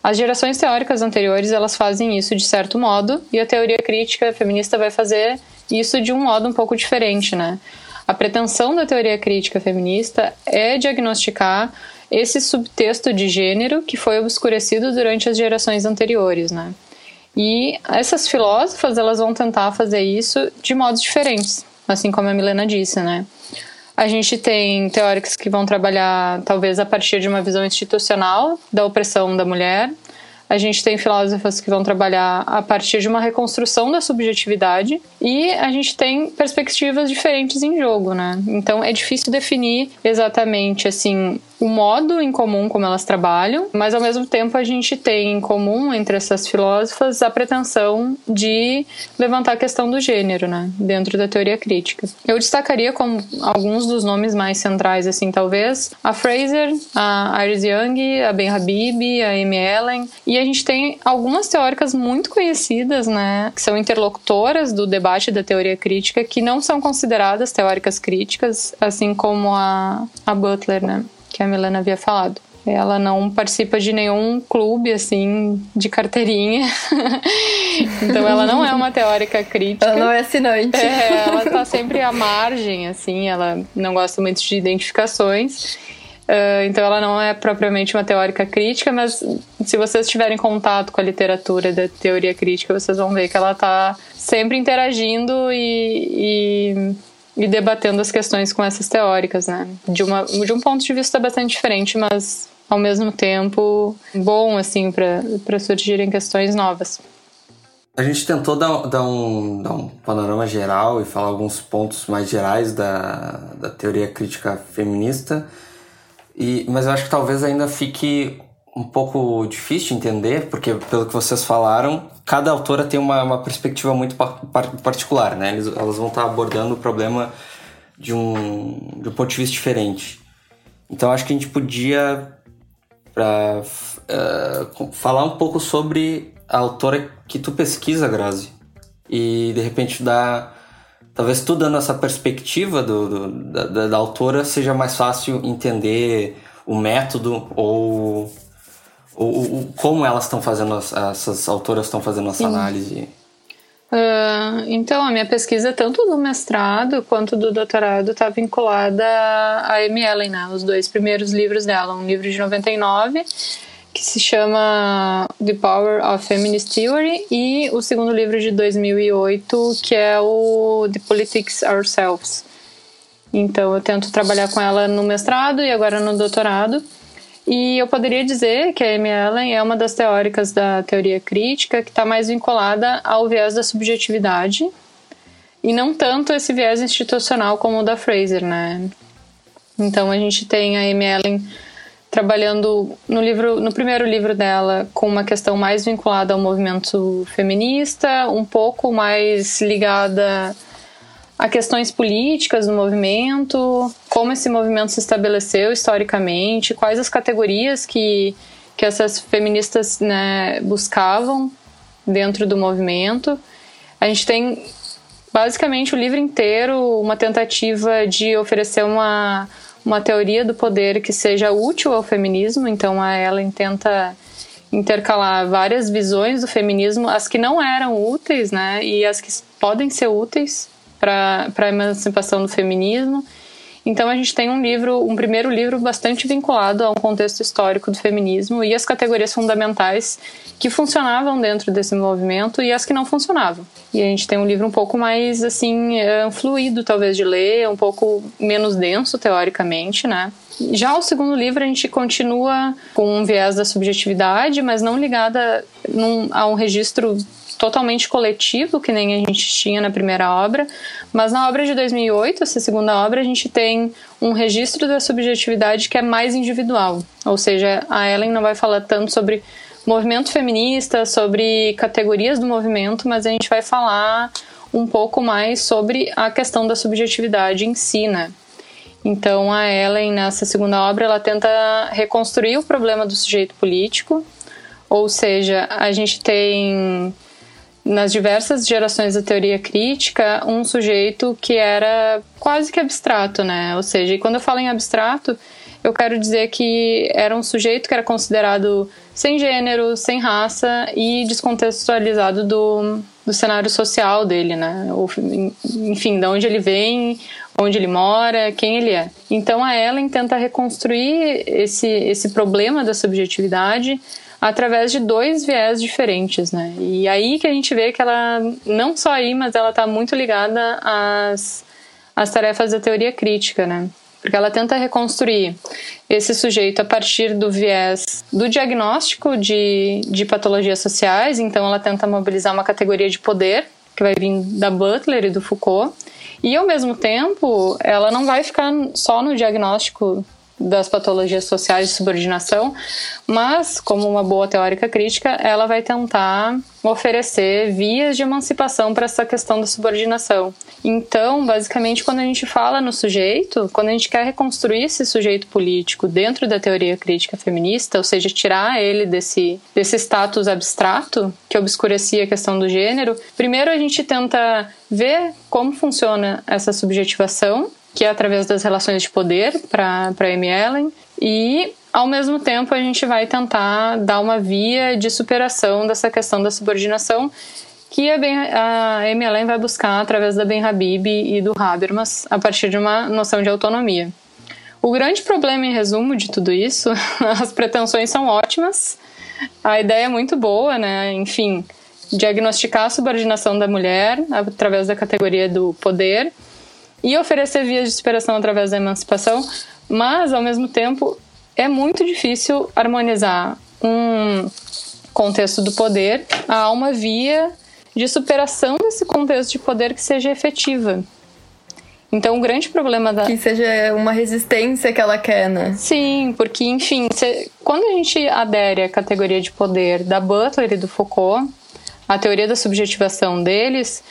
As gerações teóricas anteriores elas fazem isso de certo modo e a teoria crítica feminista vai fazer isso de um modo um pouco diferente, né? A pretensão da teoria crítica feminista é diagnosticar esse subtexto de gênero que foi obscurecido durante as gerações anteriores, né? E essas filósofas elas vão tentar fazer isso de modos diferentes, assim como a Milena disse, né? A gente tem teóricos que vão trabalhar, talvez, a partir de uma visão institucional da opressão da mulher. A gente tem filósofos que vão trabalhar a partir de uma reconstrução da subjetividade. E a gente tem perspectivas diferentes em jogo, né? Então é difícil definir exatamente, assim, o modo em comum como elas trabalham, mas ao mesmo tempo a gente tem em comum entre essas filósofas a pretensão de levantar a questão do gênero, né, dentro da teoria crítica. Eu destacaria como alguns dos nomes mais centrais, assim, talvez a Fraser, a Iris Young, a Ben Habib, a Amy Ellen, e a gente tem algumas teóricas muito conhecidas, né, que são interlocutoras do debate da teoria crítica, que não são consideradas teóricas críticas, assim como a, a Butler, né que a Milena havia falado. Ela não participa de nenhum clube, assim, de carteirinha. (laughs) então ela não é uma teórica crítica. Ela não é assinante. É, ela está sempre à margem, assim, ela não gosta muito de identificações. Uh, então ela não é propriamente uma teórica crítica, mas se vocês tiverem contato com a literatura da teoria crítica, vocês vão ver que ela está sempre interagindo e, e e debatendo as questões com essas teóricas, né? De, uma, de um ponto de vista bastante diferente, mas ao mesmo tempo bom, assim, para surgirem questões novas. A gente tentou dar, dar, um, dar um panorama geral e falar alguns pontos mais gerais da, da teoria crítica feminista, e, mas eu acho que talvez ainda fique um pouco difícil de entender, porque pelo que vocês falaram, cada autora tem uma, uma perspectiva muito particular, né? Eles, elas vão estar abordando o problema de um, de um ponto de vista diferente. Então acho que a gente podia pra, uh, falar um pouco sobre a autora que tu pesquisa, Grazi. E de repente dar. Talvez tu dando essa perspectiva do, do da, da, da autora seja mais fácil entender o método ou o, o, como elas estão fazendo, essas autoras estão fazendo essa Sim. análise? Uh, então, a minha pesquisa, tanto do mestrado quanto do doutorado, está vinculada a Amy Ellen, né? Os dois primeiros livros dela. Um livro de 99, que se chama The Power of Feminist Theory, e o segundo livro de 2008, que é o The Politics Ourselves. Então, eu tento trabalhar com ela no mestrado e agora no doutorado. E eu poderia dizer que a Amy Allen é uma das teóricas da teoria crítica que está mais vinculada ao viés da subjetividade e não tanto esse viés institucional como o da Fraser, né? Então a gente tem a Amy Allen trabalhando no livro, no primeiro livro dela, com uma questão mais vinculada ao movimento feminista, um pouco mais ligada a questões políticas do movimento, como esse movimento se estabeleceu historicamente, quais as categorias que, que essas feministas né, buscavam dentro do movimento. A gente tem basicamente o livro inteiro uma tentativa de oferecer uma, uma teoria do poder que seja útil ao feminismo, então a Ellen tenta intercalar várias visões do feminismo, as que não eram úteis, né, e as que podem ser úteis para a emancipação do feminismo. Então a gente tem um livro, um primeiro livro bastante vinculado a um contexto histórico do feminismo e as categorias fundamentais que funcionavam dentro desse movimento e as que não funcionavam. E a gente tem um livro um pouco mais assim é, fluido talvez de ler, um pouco menos denso teoricamente, né? Já o segundo livro a gente continua com um viés da subjetividade, mas não ligada num, a um registro totalmente coletivo, que nem a gente tinha na primeira obra, mas na obra de 2008, essa segunda obra, a gente tem um registro da subjetividade que é mais individual, ou seja, a Ellen não vai falar tanto sobre movimento feminista, sobre categorias do movimento, mas a gente vai falar um pouco mais sobre a questão da subjetividade em si, né? Então a Ellen nessa segunda obra ela tenta reconstruir o problema do sujeito político, ou seja, a gente tem nas diversas gerações da teoria crítica, um sujeito que era quase que abstrato, né? Ou seja, quando eu falo em abstrato, eu quero dizer que era um sujeito que era considerado sem gênero, sem raça e descontextualizado do, do cenário social dele, né? Ou, enfim, de onde ele vem, onde ele mora, quem ele é. Então a Ellen tenta reconstruir esse, esse problema da subjetividade através de dois viés diferentes, né? E aí que a gente vê que ela, não só aí, mas ela está muito ligada às, às tarefas da teoria crítica, né? Porque ela tenta reconstruir esse sujeito a partir do viés do diagnóstico de, de patologias sociais, então ela tenta mobilizar uma categoria de poder, que vai vir da Butler e do Foucault, e ao mesmo tempo ela não vai ficar só no diagnóstico das patologias sociais de subordinação, mas, como uma boa teórica crítica, ela vai tentar oferecer vias de emancipação para essa questão da subordinação. Então, basicamente, quando a gente fala no sujeito, quando a gente quer reconstruir esse sujeito político dentro da teoria crítica feminista, ou seja, tirar ele desse, desse status abstrato que obscurecia a questão do gênero, primeiro a gente tenta ver como funciona essa subjetivação que é através das relações de poder para Amy Ellen, e ao mesmo tempo a gente vai tentar dar uma via de superação dessa questão da subordinação que a, ben, a vai buscar através da Ben Habib e do Habermas a partir de uma noção de autonomia. O grande problema, em resumo, de tudo isso, (laughs) as pretensões são ótimas, a ideia é muito boa, né? Enfim, diagnosticar a subordinação da mulher através da categoria do poder e oferecer vias de superação através da emancipação, mas ao mesmo tempo é muito difícil harmonizar um contexto do poder a uma via de superação desse contexto de poder que seja efetiva. Então, o grande problema da. Que seja uma resistência que ela quer, né? Sim, porque, enfim, se... quando a gente adere à categoria de poder da Butler e do Foucault, a teoria da subjetivação deles,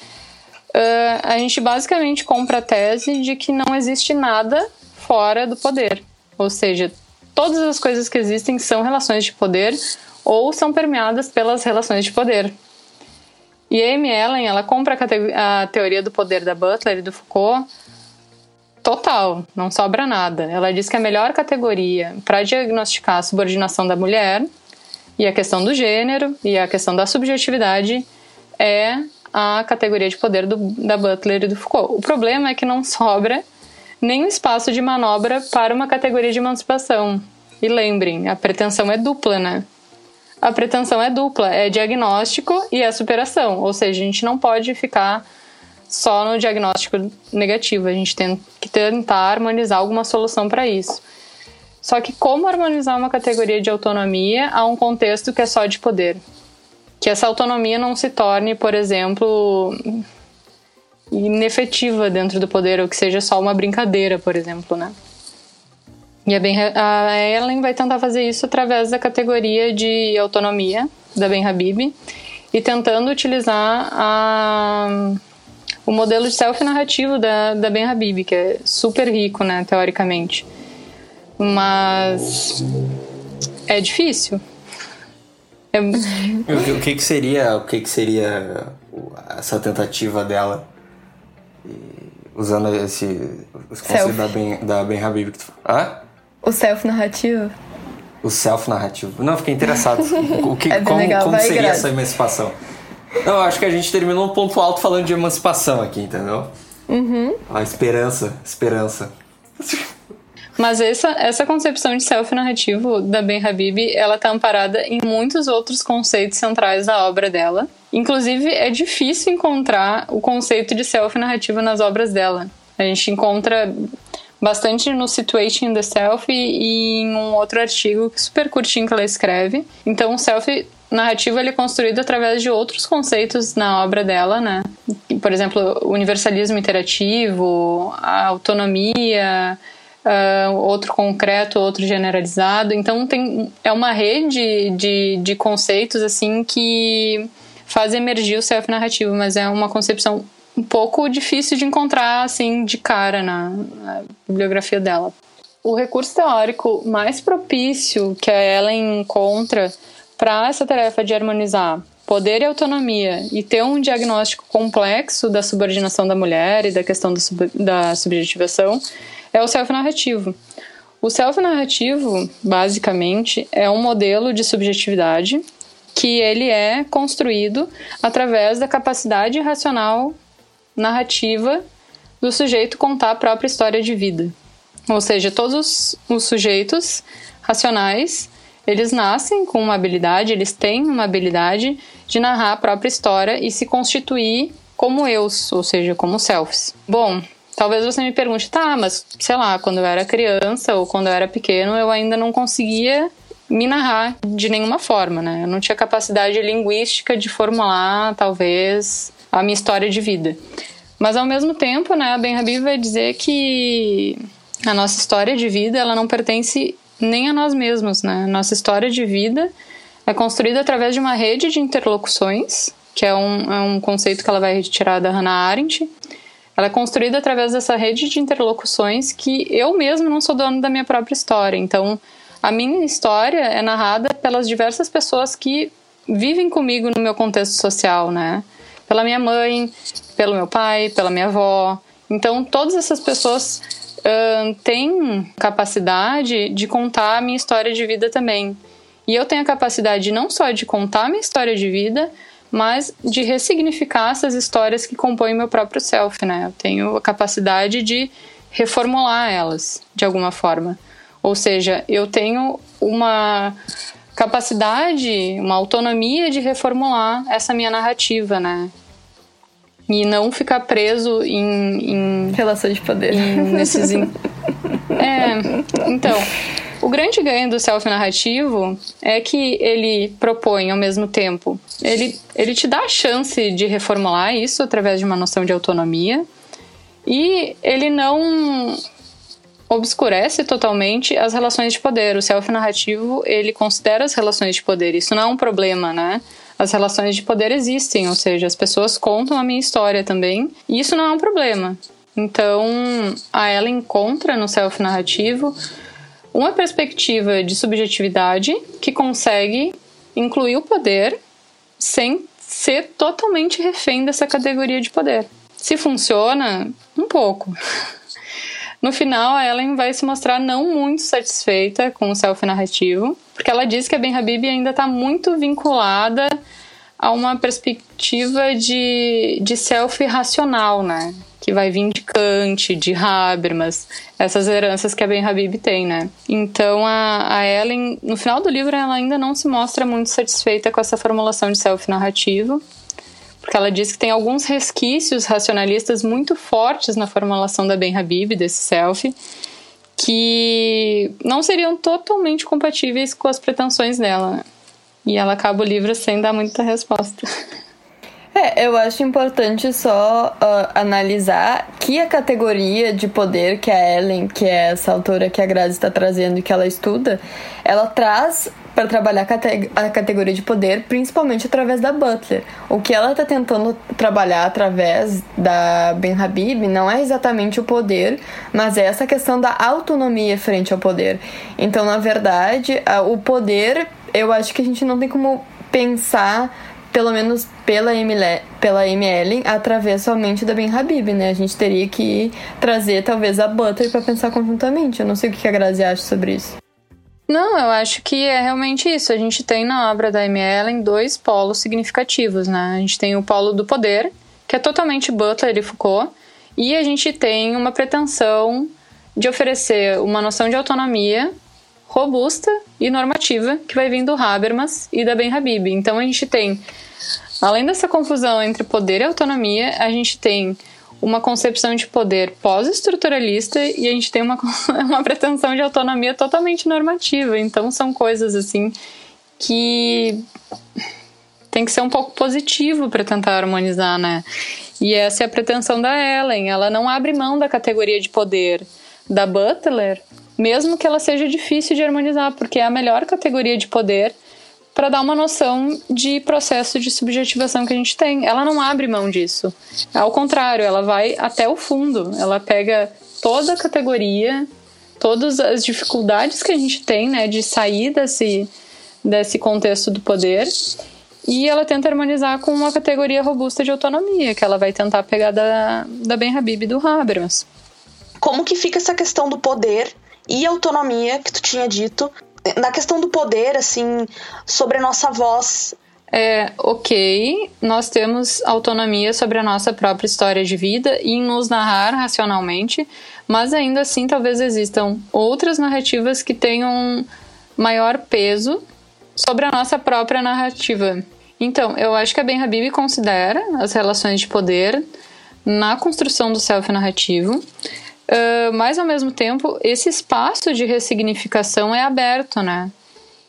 uh, a gente basicamente compra a tese de que não existe nada fora do poder. Ou seja, todas as coisas que existem são relações de poder ou são permeadas pelas relações de poder. E a Amy Ellen, ela compra a, a teoria do poder da Butler e do Foucault total, não sobra nada. Ela diz que a melhor categoria para diagnosticar a subordinação da mulher e a questão do gênero e a questão da subjetividade é a categoria de poder do, da Butler e do Foucault. O problema é que não sobra nenhum espaço de manobra para uma categoria de emancipação. E lembrem, a pretensão é dupla, né? A pretensão é dupla, é diagnóstico e é superação. Ou seja, a gente não pode ficar só no diagnóstico negativo, a gente tem que tentar harmonizar alguma solução para isso. Só que como harmonizar uma categoria de autonomia a um contexto que é só de poder? Que essa autonomia não se torne, por exemplo, inefetiva dentro do poder, ou que seja só uma brincadeira, por exemplo, né? E a, ben, a Ellen vai tentar fazer isso através da categoria de autonomia da Ben Habib e tentando utilizar a, o modelo de self-narrativo da, da Ben Habib, que é super rico, né, teoricamente. Mas é difícil. É... (laughs) o, que, que seria o que, que seria essa tentativa dela usando esse conceito da Ben, da ben Habib que tu... ah? O self-narrativo? O self-narrativo. Não, fiquei interessado. (laughs) O que, é como, legal, como seria grande. essa emancipação? Não, eu acho que a gente terminou um ponto alto falando de emancipação aqui, entendeu? Uhum. A esperança, esperança. Mas essa, essa concepção de self-narrativo da Ben Habib, ela tá amparada em muitos outros conceitos centrais da obra dela. Inclusive, é difícil encontrar o conceito de self-narrativo nas obras dela. A gente encontra bastante no Situation the Self e em um outro artigo super curtinho que ela escreve. Então, o self narrativo ele é construído através de outros conceitos na obra dela, né? Por exemplo, universalismo interativo, a autonomia, uh, outro concreto, outro generalizado. Então tem é uma rede de, de conceitos assim que faz emergir o self narrativo, mas é uma concepção um pouco difícil de encontrar assim de cara na, na bibliografia dela. O recurso teórico mais propício que ela encontra para essa tarefa de harmonizar poder e autonomia e ter um diagnóstico complexo da subordinação da mulher e da questão da, sub, da subjetivação é o self-narrativo. O self-narrativo, basicamente, é um modelo de subjetividade que ele é construído através da capacidade racional narrativa do sujeito contar a própria história de vida. Ou seja, todos os sujeitos racionais, eles nascem com uma habilidade, eles têm uma habilidade de narrar a própria história e se constituir como eus, ou seja, como selves. Bom, talvez você me pergunte, tá, mas sei lá, quando eu era criança ou quando eu era pequeno, eu ainda não conseguia me narrar de nenhuma forma, né? Eu não tinha capacidade linguística de formular, talvez, a minha história de vida. Mas ao mesmo tempo, né, a Ben Habib vai dizer que a nossa história de vida, ela não pertence nem a nós mesmos, né? Nossa história de vida é construída através de uma rede de interlocuções, que é um, é um conceito que ela vai retirar da Hannah Arendt. Ela é construída através dessa rede de interlocuções que eu mesmo não sou dono da minha própria história. Então, a minha história é narrada pelas diversas pessoas que vivem comigo no meu contexto social, né? Pela minha mãe, pelo meu pai, pela minha avó. Então, todas essas pessoas uh, têm capacidade de contar a minha história de vida também. E eu tenho a capacidade não só de contar a minha história de vida, mas de ressignificar essas histórias que compõem meu próprio self, né? Eu tenho a capacidade de reformular elas de alguma forma. Ou seja, eu tenho uma capacidade, uma autonomia de reformular essa minha narrativa, né? E não ficar preso em. em Relação de poder. Em, (laughs) nesses. In... é, então. O grande ganho do self-narrativo é que ele propõe ao mesmo tempo, ele, ele te dá a chance de reformular isso através de uma noção de autonomia e ele não obscurece totalmente as relações de poder. O self-narrativo, ele considera as relações de poder. Isso não é um problema, né? As relações de poder existem, ou seja, as pessoas contam a minha história também, e isso não é um problema. Então, a ela encontra no self-narrativo uma perspectiva de subjetividade que consegue incluir o poder sem ser totalmente refém dessa categoria de poder. Se funciona, um pouco. (laughs) No final, a Ellen vai se mostrar não muito satisfeita com o self-narrativo, porque ela diz que a Ben Habib ainda está muito vinculada a uma perspectiva de, de self racional, né? Que vai vir de Kant, de Habermas, essas heranças que a Ben Habib tem, né? Então a, a Ellen, no final do livro, ela ainda não se mostra muito satisfeita com essa formulação de self narrativo porque ela diz que tem alguns resquícios racionalistas muito fortes na formulação da Ben Habib, desse self, que não seriam totalmente compatíveis com as pretensões dela. E ela acaba o livro sem dar muita resposta. (laughs) É, eu acho importante só uh, analisar que a categoria de poder que a Ellen, que é essa autora que a Grazi está trazendo e que ela estuda, ela traz para trabalhar a categoria de poder, principalmente através da Butler. O que ela está tentando trabalhar através da Ben Habib não é exatamente o poder, mas é essa questão da autonomia frente ao poder. Então, na verdade, o poder, eu acho que a gente não tem como pensar pelo menos pela ML, pela ML, através somente da Ben Habib, né? A gente teria que trazer talvez a Butler para pensar conjuntamente. Eu não sei o que a Grazi acha sobre isso. Não, eu acho que é realmente isso. A gente tem na obra da ML dois polos significativos, né? A gente tem o polo do poder, que é totalmente Butler e Foucault, e a gente tem uma pretensão de oferecer uma noção de autonomia robusta e normativa que vai vir do Habermas e da Ben Habib. Então a gente tem, além dessa confusão entre poder e autonomia, a gente tem uma concepção de poder pós-estruturalista e a gente tem uma, (laughs) uma pretensão de autonomia totalmente normativa. Então são coisas assim que tem que ser um pouco positivo para tentar harmonizar, né? E essa é a pretensão da Ellen. Ela não abre mão da categoria de poder da Butler mesmo que ela seja difícil de harmonizar, porque é a melhor categoria de poder para dar uma noção de processo de subjetivação que a gente tem. Ela não abre mão disso. Ao contrário, ela vai até o fundo. Ela pega toda a categoria, todas as dificuldades que a gente tem, né, de sair desse desse contexto do poder e ela tenta harmonizar com uma categoria robusta de autonomia, que ela vai tentar pegar da, da Ben Habib e do Habermas. Como que fica essa questão do poder e autonomia que tu tinha dito. Na questão do poder, assim, sobre a nossa voz. É, ok, nós temos autonomia sobre a nossa própria história de vida e em nos narrar racionalmente, mas ainda assim talvez existam outras narrativas que tenham maior peso sobre a nossa própria narrativa. Então, eu acho que a Ben Habib considera as relações de poder na construção do self narrativo, Uh, mas ao mesmo tempo, esse espaço de ressignificação é aberto, né?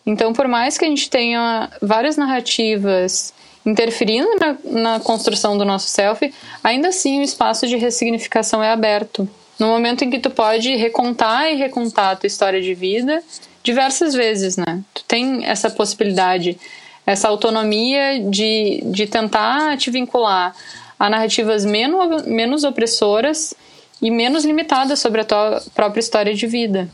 Então, por mais que a gente tenha várias narrativas interferindo na, na construção do nosso self, ainda assim o espaço de ressignificação é aberto. No momento em que tu pode recontar e recontar a tua história de vida diversas vezes, né? Tu tem essa possibilidade, essa autonomia de, de tentar te vincular a narrativas menos, menos opressoras e menos limitada sobre a tua própria história de vida.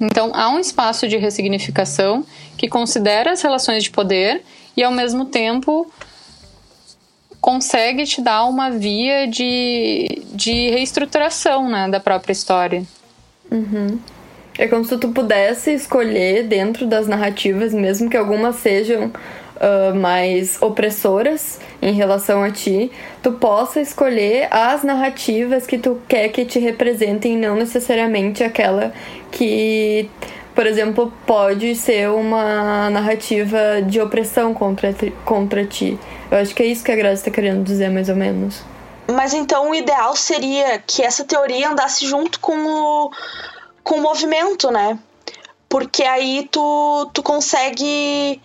Então, há um espaço de ressignificação que considera as relações de poder e, ao mesmo tempo, consegue te dar uma via de, de reestruturação né, da própria história. Uhum. É como se tu pudesse escolher dentro das narrativas, mesmo que algumas sejam uh, mais opressoras em relação a ti, tu possa escolher as narrativas que tu quer que te representem, não necessariamente aquela que, por exemplo, pode ser uma narrativa de opressão contra, contra ti. Eu acho que é isso que a Graça está querendo dizer, mais ou menos. Mas então o ideal seria que essa teoria andasse junto com o, com o movimento, né? Porque aí tu, tu consegue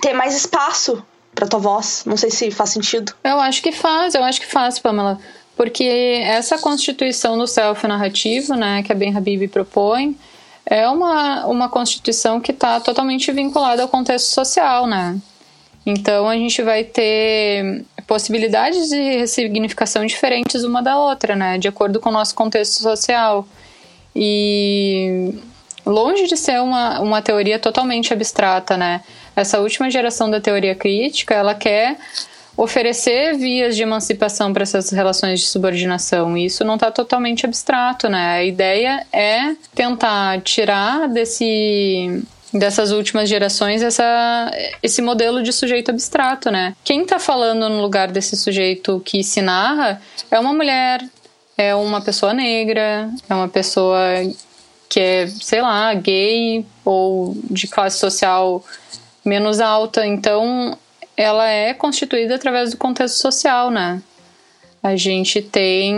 ter mais espaço para tua voz. Não sei se faz sentido. Eu acho que faz, eu acho que faz, Pamela. Porque essa constituição do self narrativo, né, que a Ben Habib propõe, é uma, uma constituição que está totalmente vinculada ao contexto social, né? Então a gente vai ter possibilidades de ressignificação diferentes uma da outra, né? De acordo com o nosso contexto social. E longe de ser uma, uma teoria totalmente abstrata, né? Essa última geração da teoria crítica, ela quer oferecer vias de emancipação para essas relações de subordinação. E isso não está totalmente abstrato, né? A ideia é tentar tirar desse dessas últimas gerações essa, esse modelo de sujeito abstrato, né? Quem está falando no lugar desse sujeito que se narra é uma mulher, é uma pessoa negra, é uma pessoa que é, sei lá, gay ou de classe social menos alta. Então, ela é constituída através do contexto social, né? A gente tem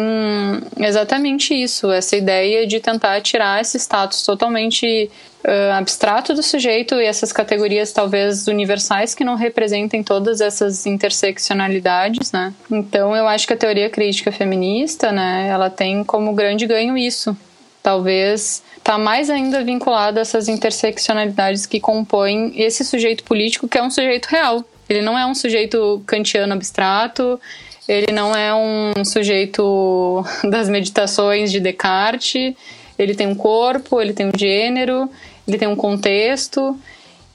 exatamente isso, essa ideia de tentar tirar esse status totalmente uh, abstrato do sujeito e essas categorias talvez universais que não representem todas essas interseccionalidades, né? Então eu acho que a teoria crítica feminista, né, ela tem como grande ganho isso. Talvez está mais ainda vinculada a essas interseccionalidades que compõem esse sujeito político que é um sujeito real. Ele não é um sujeito kantiano abstrato, ele não é um sujeito (laughs) das meditações de Descartes, ele tem um corpo, ele tem um gênero, ele tem um contexto.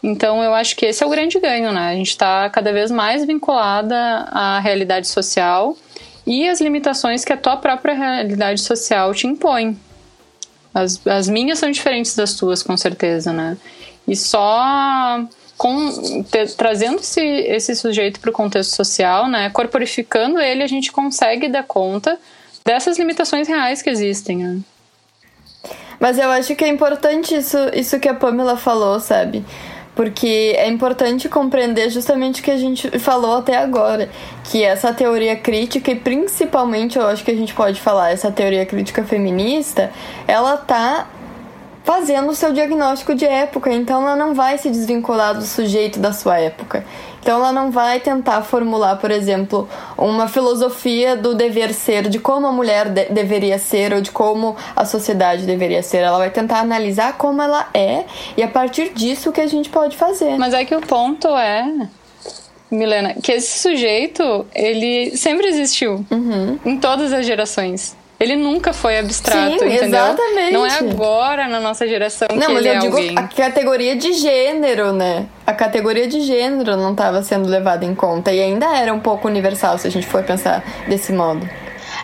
Então eu acho que esse é o grande ganho, né? A gente está cada vez mais vinculada à realidade social e às limitações que a tua própria realidade social te impõe. As, as minhas são diferentes das tuas, com certeza, né? E só com, te, trazendo esse, esse sujeito para o contexto social, né? Corporificando ele, a gente consegue dar conta dessas limitações reais que existem. Né? Mas eu acho que é importante isso, isso que a Pamela falou, sabe? Porque é importante compreender justamente o que a gente falou até agora, que essa teoria crítica, e principalmente eu acho que a gente pode falar, essa teoria crítica feminista, ela tá fazendo o seu diagnóstico de época, então ela não vai se desvincular do sujeito da sua época. Então ela não vai tentar formular, por exemplo, uma filosofia do dever ser, de como a mulher de deveria ser ou de como a sociedade deveria ser. Ela vai tentar analisar como ela é e a partir disso o que a gente pode fazer. Mas é que o ponto é Milena, que esse sujeito, ele sempre existiu. Uhum. Em todas as gerações. Ele nunca foi abstrato, Sim, entendeu? Exatamente. Não é agora na nossa geração não, que mas ele eu é digo alguém. a categoria de gênero, né? A categoria de gênero não estava sendo levada em conta e ainda era um pouco universal se a gente for pensar desse modo.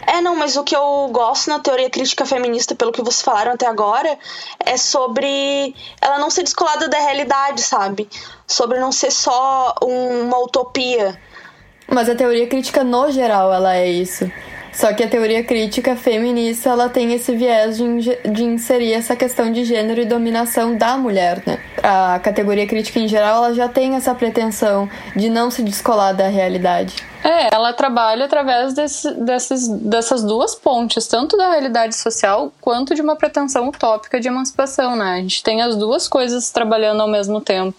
É, não, mas o que eu gosto na teoria crítica feminista, pelo que vocês falaram até agora, é sobre ela não ser descolada da realidade, sabe? Sobre não ser só uma utopia. Mas a teoria crítica no geral ela é isso. Só que a teoria crítica feminista ela tem esse viés de, de inserir essa questão de gênero e dominação da mulher, né? A categoria crítica em geral ela já tem essa pretensão de não se descolar da realidade. É, ela trabalha através desse, dessas, dessas duas pontes, tanto da realidade social quanto de uma pretensão utópica de emancipação, né? A gente tem as duas coisas trabalhando ao mesmo tempo.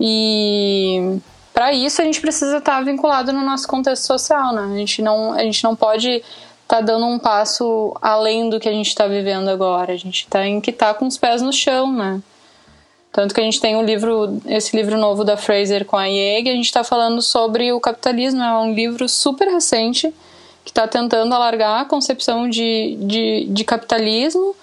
E para isso a gente precisa estar tá vinculado no nosso contexto social, né? A gente não, a gente não pode estar tá dando um passo além do que a gente está vivendo agora. A gente tem que estar tá com os pés no chão, né? Tanto que a gente tem um livro, esse livro novo da Fraser com a IEG, a gente está falando sobre o capitalismo. É um livro super recente que está tentando alargar a concepção de, de, de capitalismo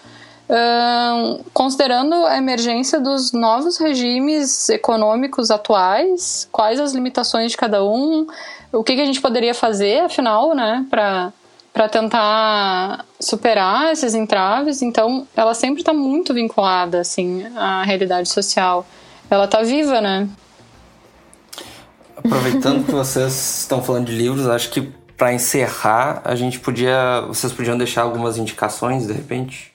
considerando a emergência dos novos regimes econômicos atuais, quais as limitações de cada um, o que, que a gente poderia fazer, afinal, né, para tentar superar esses entraves. Então, ela sempre está muito vinculada, assim, à realidade social. Ela está viva, né? Aproveitando que vocês estão falando de livros, acho que para encerrar, a gente podia, vocês podiam deixar algumas indicações, de repente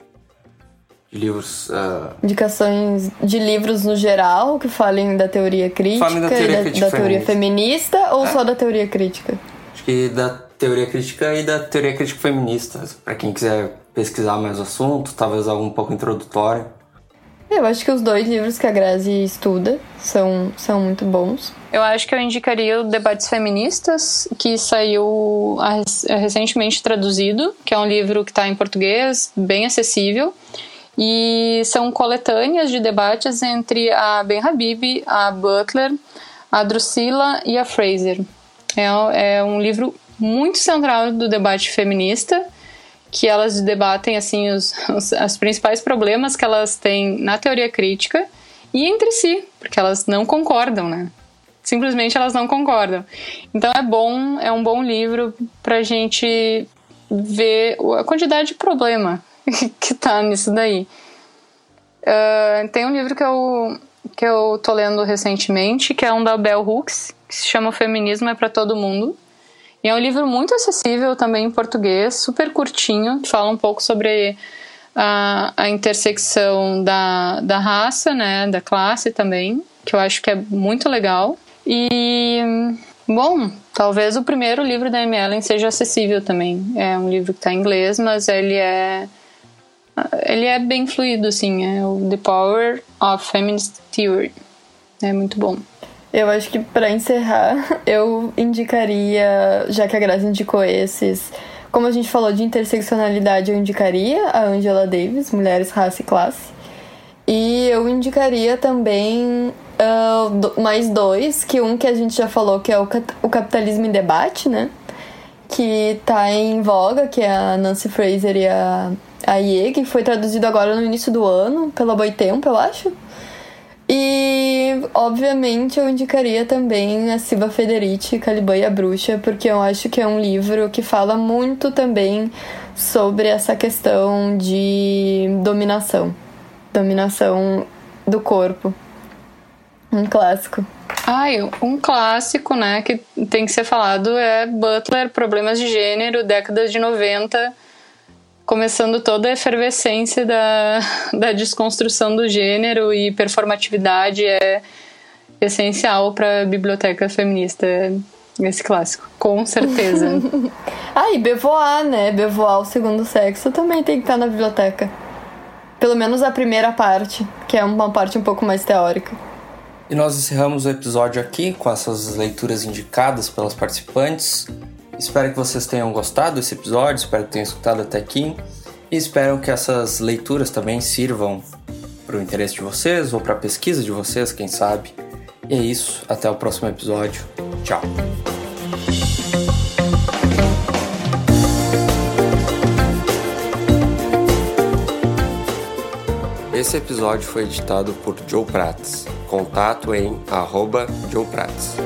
livros. Uh... Indicações de livros no geral que falem da teoria crítica falem da teoria, e da, crítica da teoria feminista ou é. só da teoria crítica? Acho que da teoria crítica e da teoria crítica feminista. Para quem quiser pesquisar mais o assunto, talvez algo um pouco introdutório. Eu acho que os dois livros que a Grazi estuda são, são muito bons. Eu acho que eu indicaria o Debates Feministas, que saiu recentemente traduzido, que é um livro que está em português, bem acessível. E são coletâneas de debates entre a Ben Habib, a Butler, a Drusilla e a Fraser. É, é um livro muito central do debate feminista, que elas debatem assim os, os, os principais problemas que elas têm na teoria crítica e entre si, porque elas não concordam, né? Simplesmente elas não concordam. Então é bom, é um bom livro para gente ver a quantidade de problema (laughs) que tá nisso daí. Uh, tem um livro que eu, que eu tô lendo recentemente, que é um da Bell Hooks, que se chama Feminismo é para Todo Mundo. E é um livro muito acessível também em português, super curtinho, que fala um pouco sobre a, a intersecção da, da raça, né, da classe também, que eu acho que é muito legal. E, bom, Talvez o primeiro livro da Amy Ellen seja acessível também. É um livro que está em inglês, mas ele é ele é bem fluido, assim. É o The Power of Feminist Theory. É muito bom. Eu acho que para encerrar, (laughs) eu indicaria, já que a Graça indicou esses, como a gente falou de interseccionalidade, eu indicaria a Angela Davis, Mulheres, Raça e Classe. E eu indicaria também uh, mais dois, que um que a gente já falou, que é o, o Capitalismo em Debate, né? Que tá em voga, que é a Nancy Fraser e a, a Ye, que foi traduzido agora no início do ano, pela Boitempo, eu acho. E, obviamente, eu indicaria também a Silva Federici, Caliban e a Bruxa, porque eu acho que é um livro que fala muito também sobre essa questão de dominação. Dominação do corpo. Um clássico. Ai, um clássico, né, que tem que ser falado é Butler, Problemas de Gênero, décadas de 90 começando toda a efervescência da, da desconstrução do gênero e performatividade é essencial para a biblioteca feminista esse clássico, com certeza. (laughs) ah, e Bevoar, né? Bevoar, o segundo sexo, também tem que estar na biblioteca. Pelo menos a primeira parte, que é uma parte um pouco mais teórica. E nós encerramos o episódio aqui com essas leituras indicadas pelas participantes. Espero que vocês tenham gostado desse episódio, espero que tenham escutado até aqui e espero que essas leituras também sirvam para o interesse de vocês ou para a pesquisa de vocês, quem sabe. E é isso, até o próximo episódio. Tchau. Esse episódio foi editado por Joe Prats. Contato em arroba Joe Prats.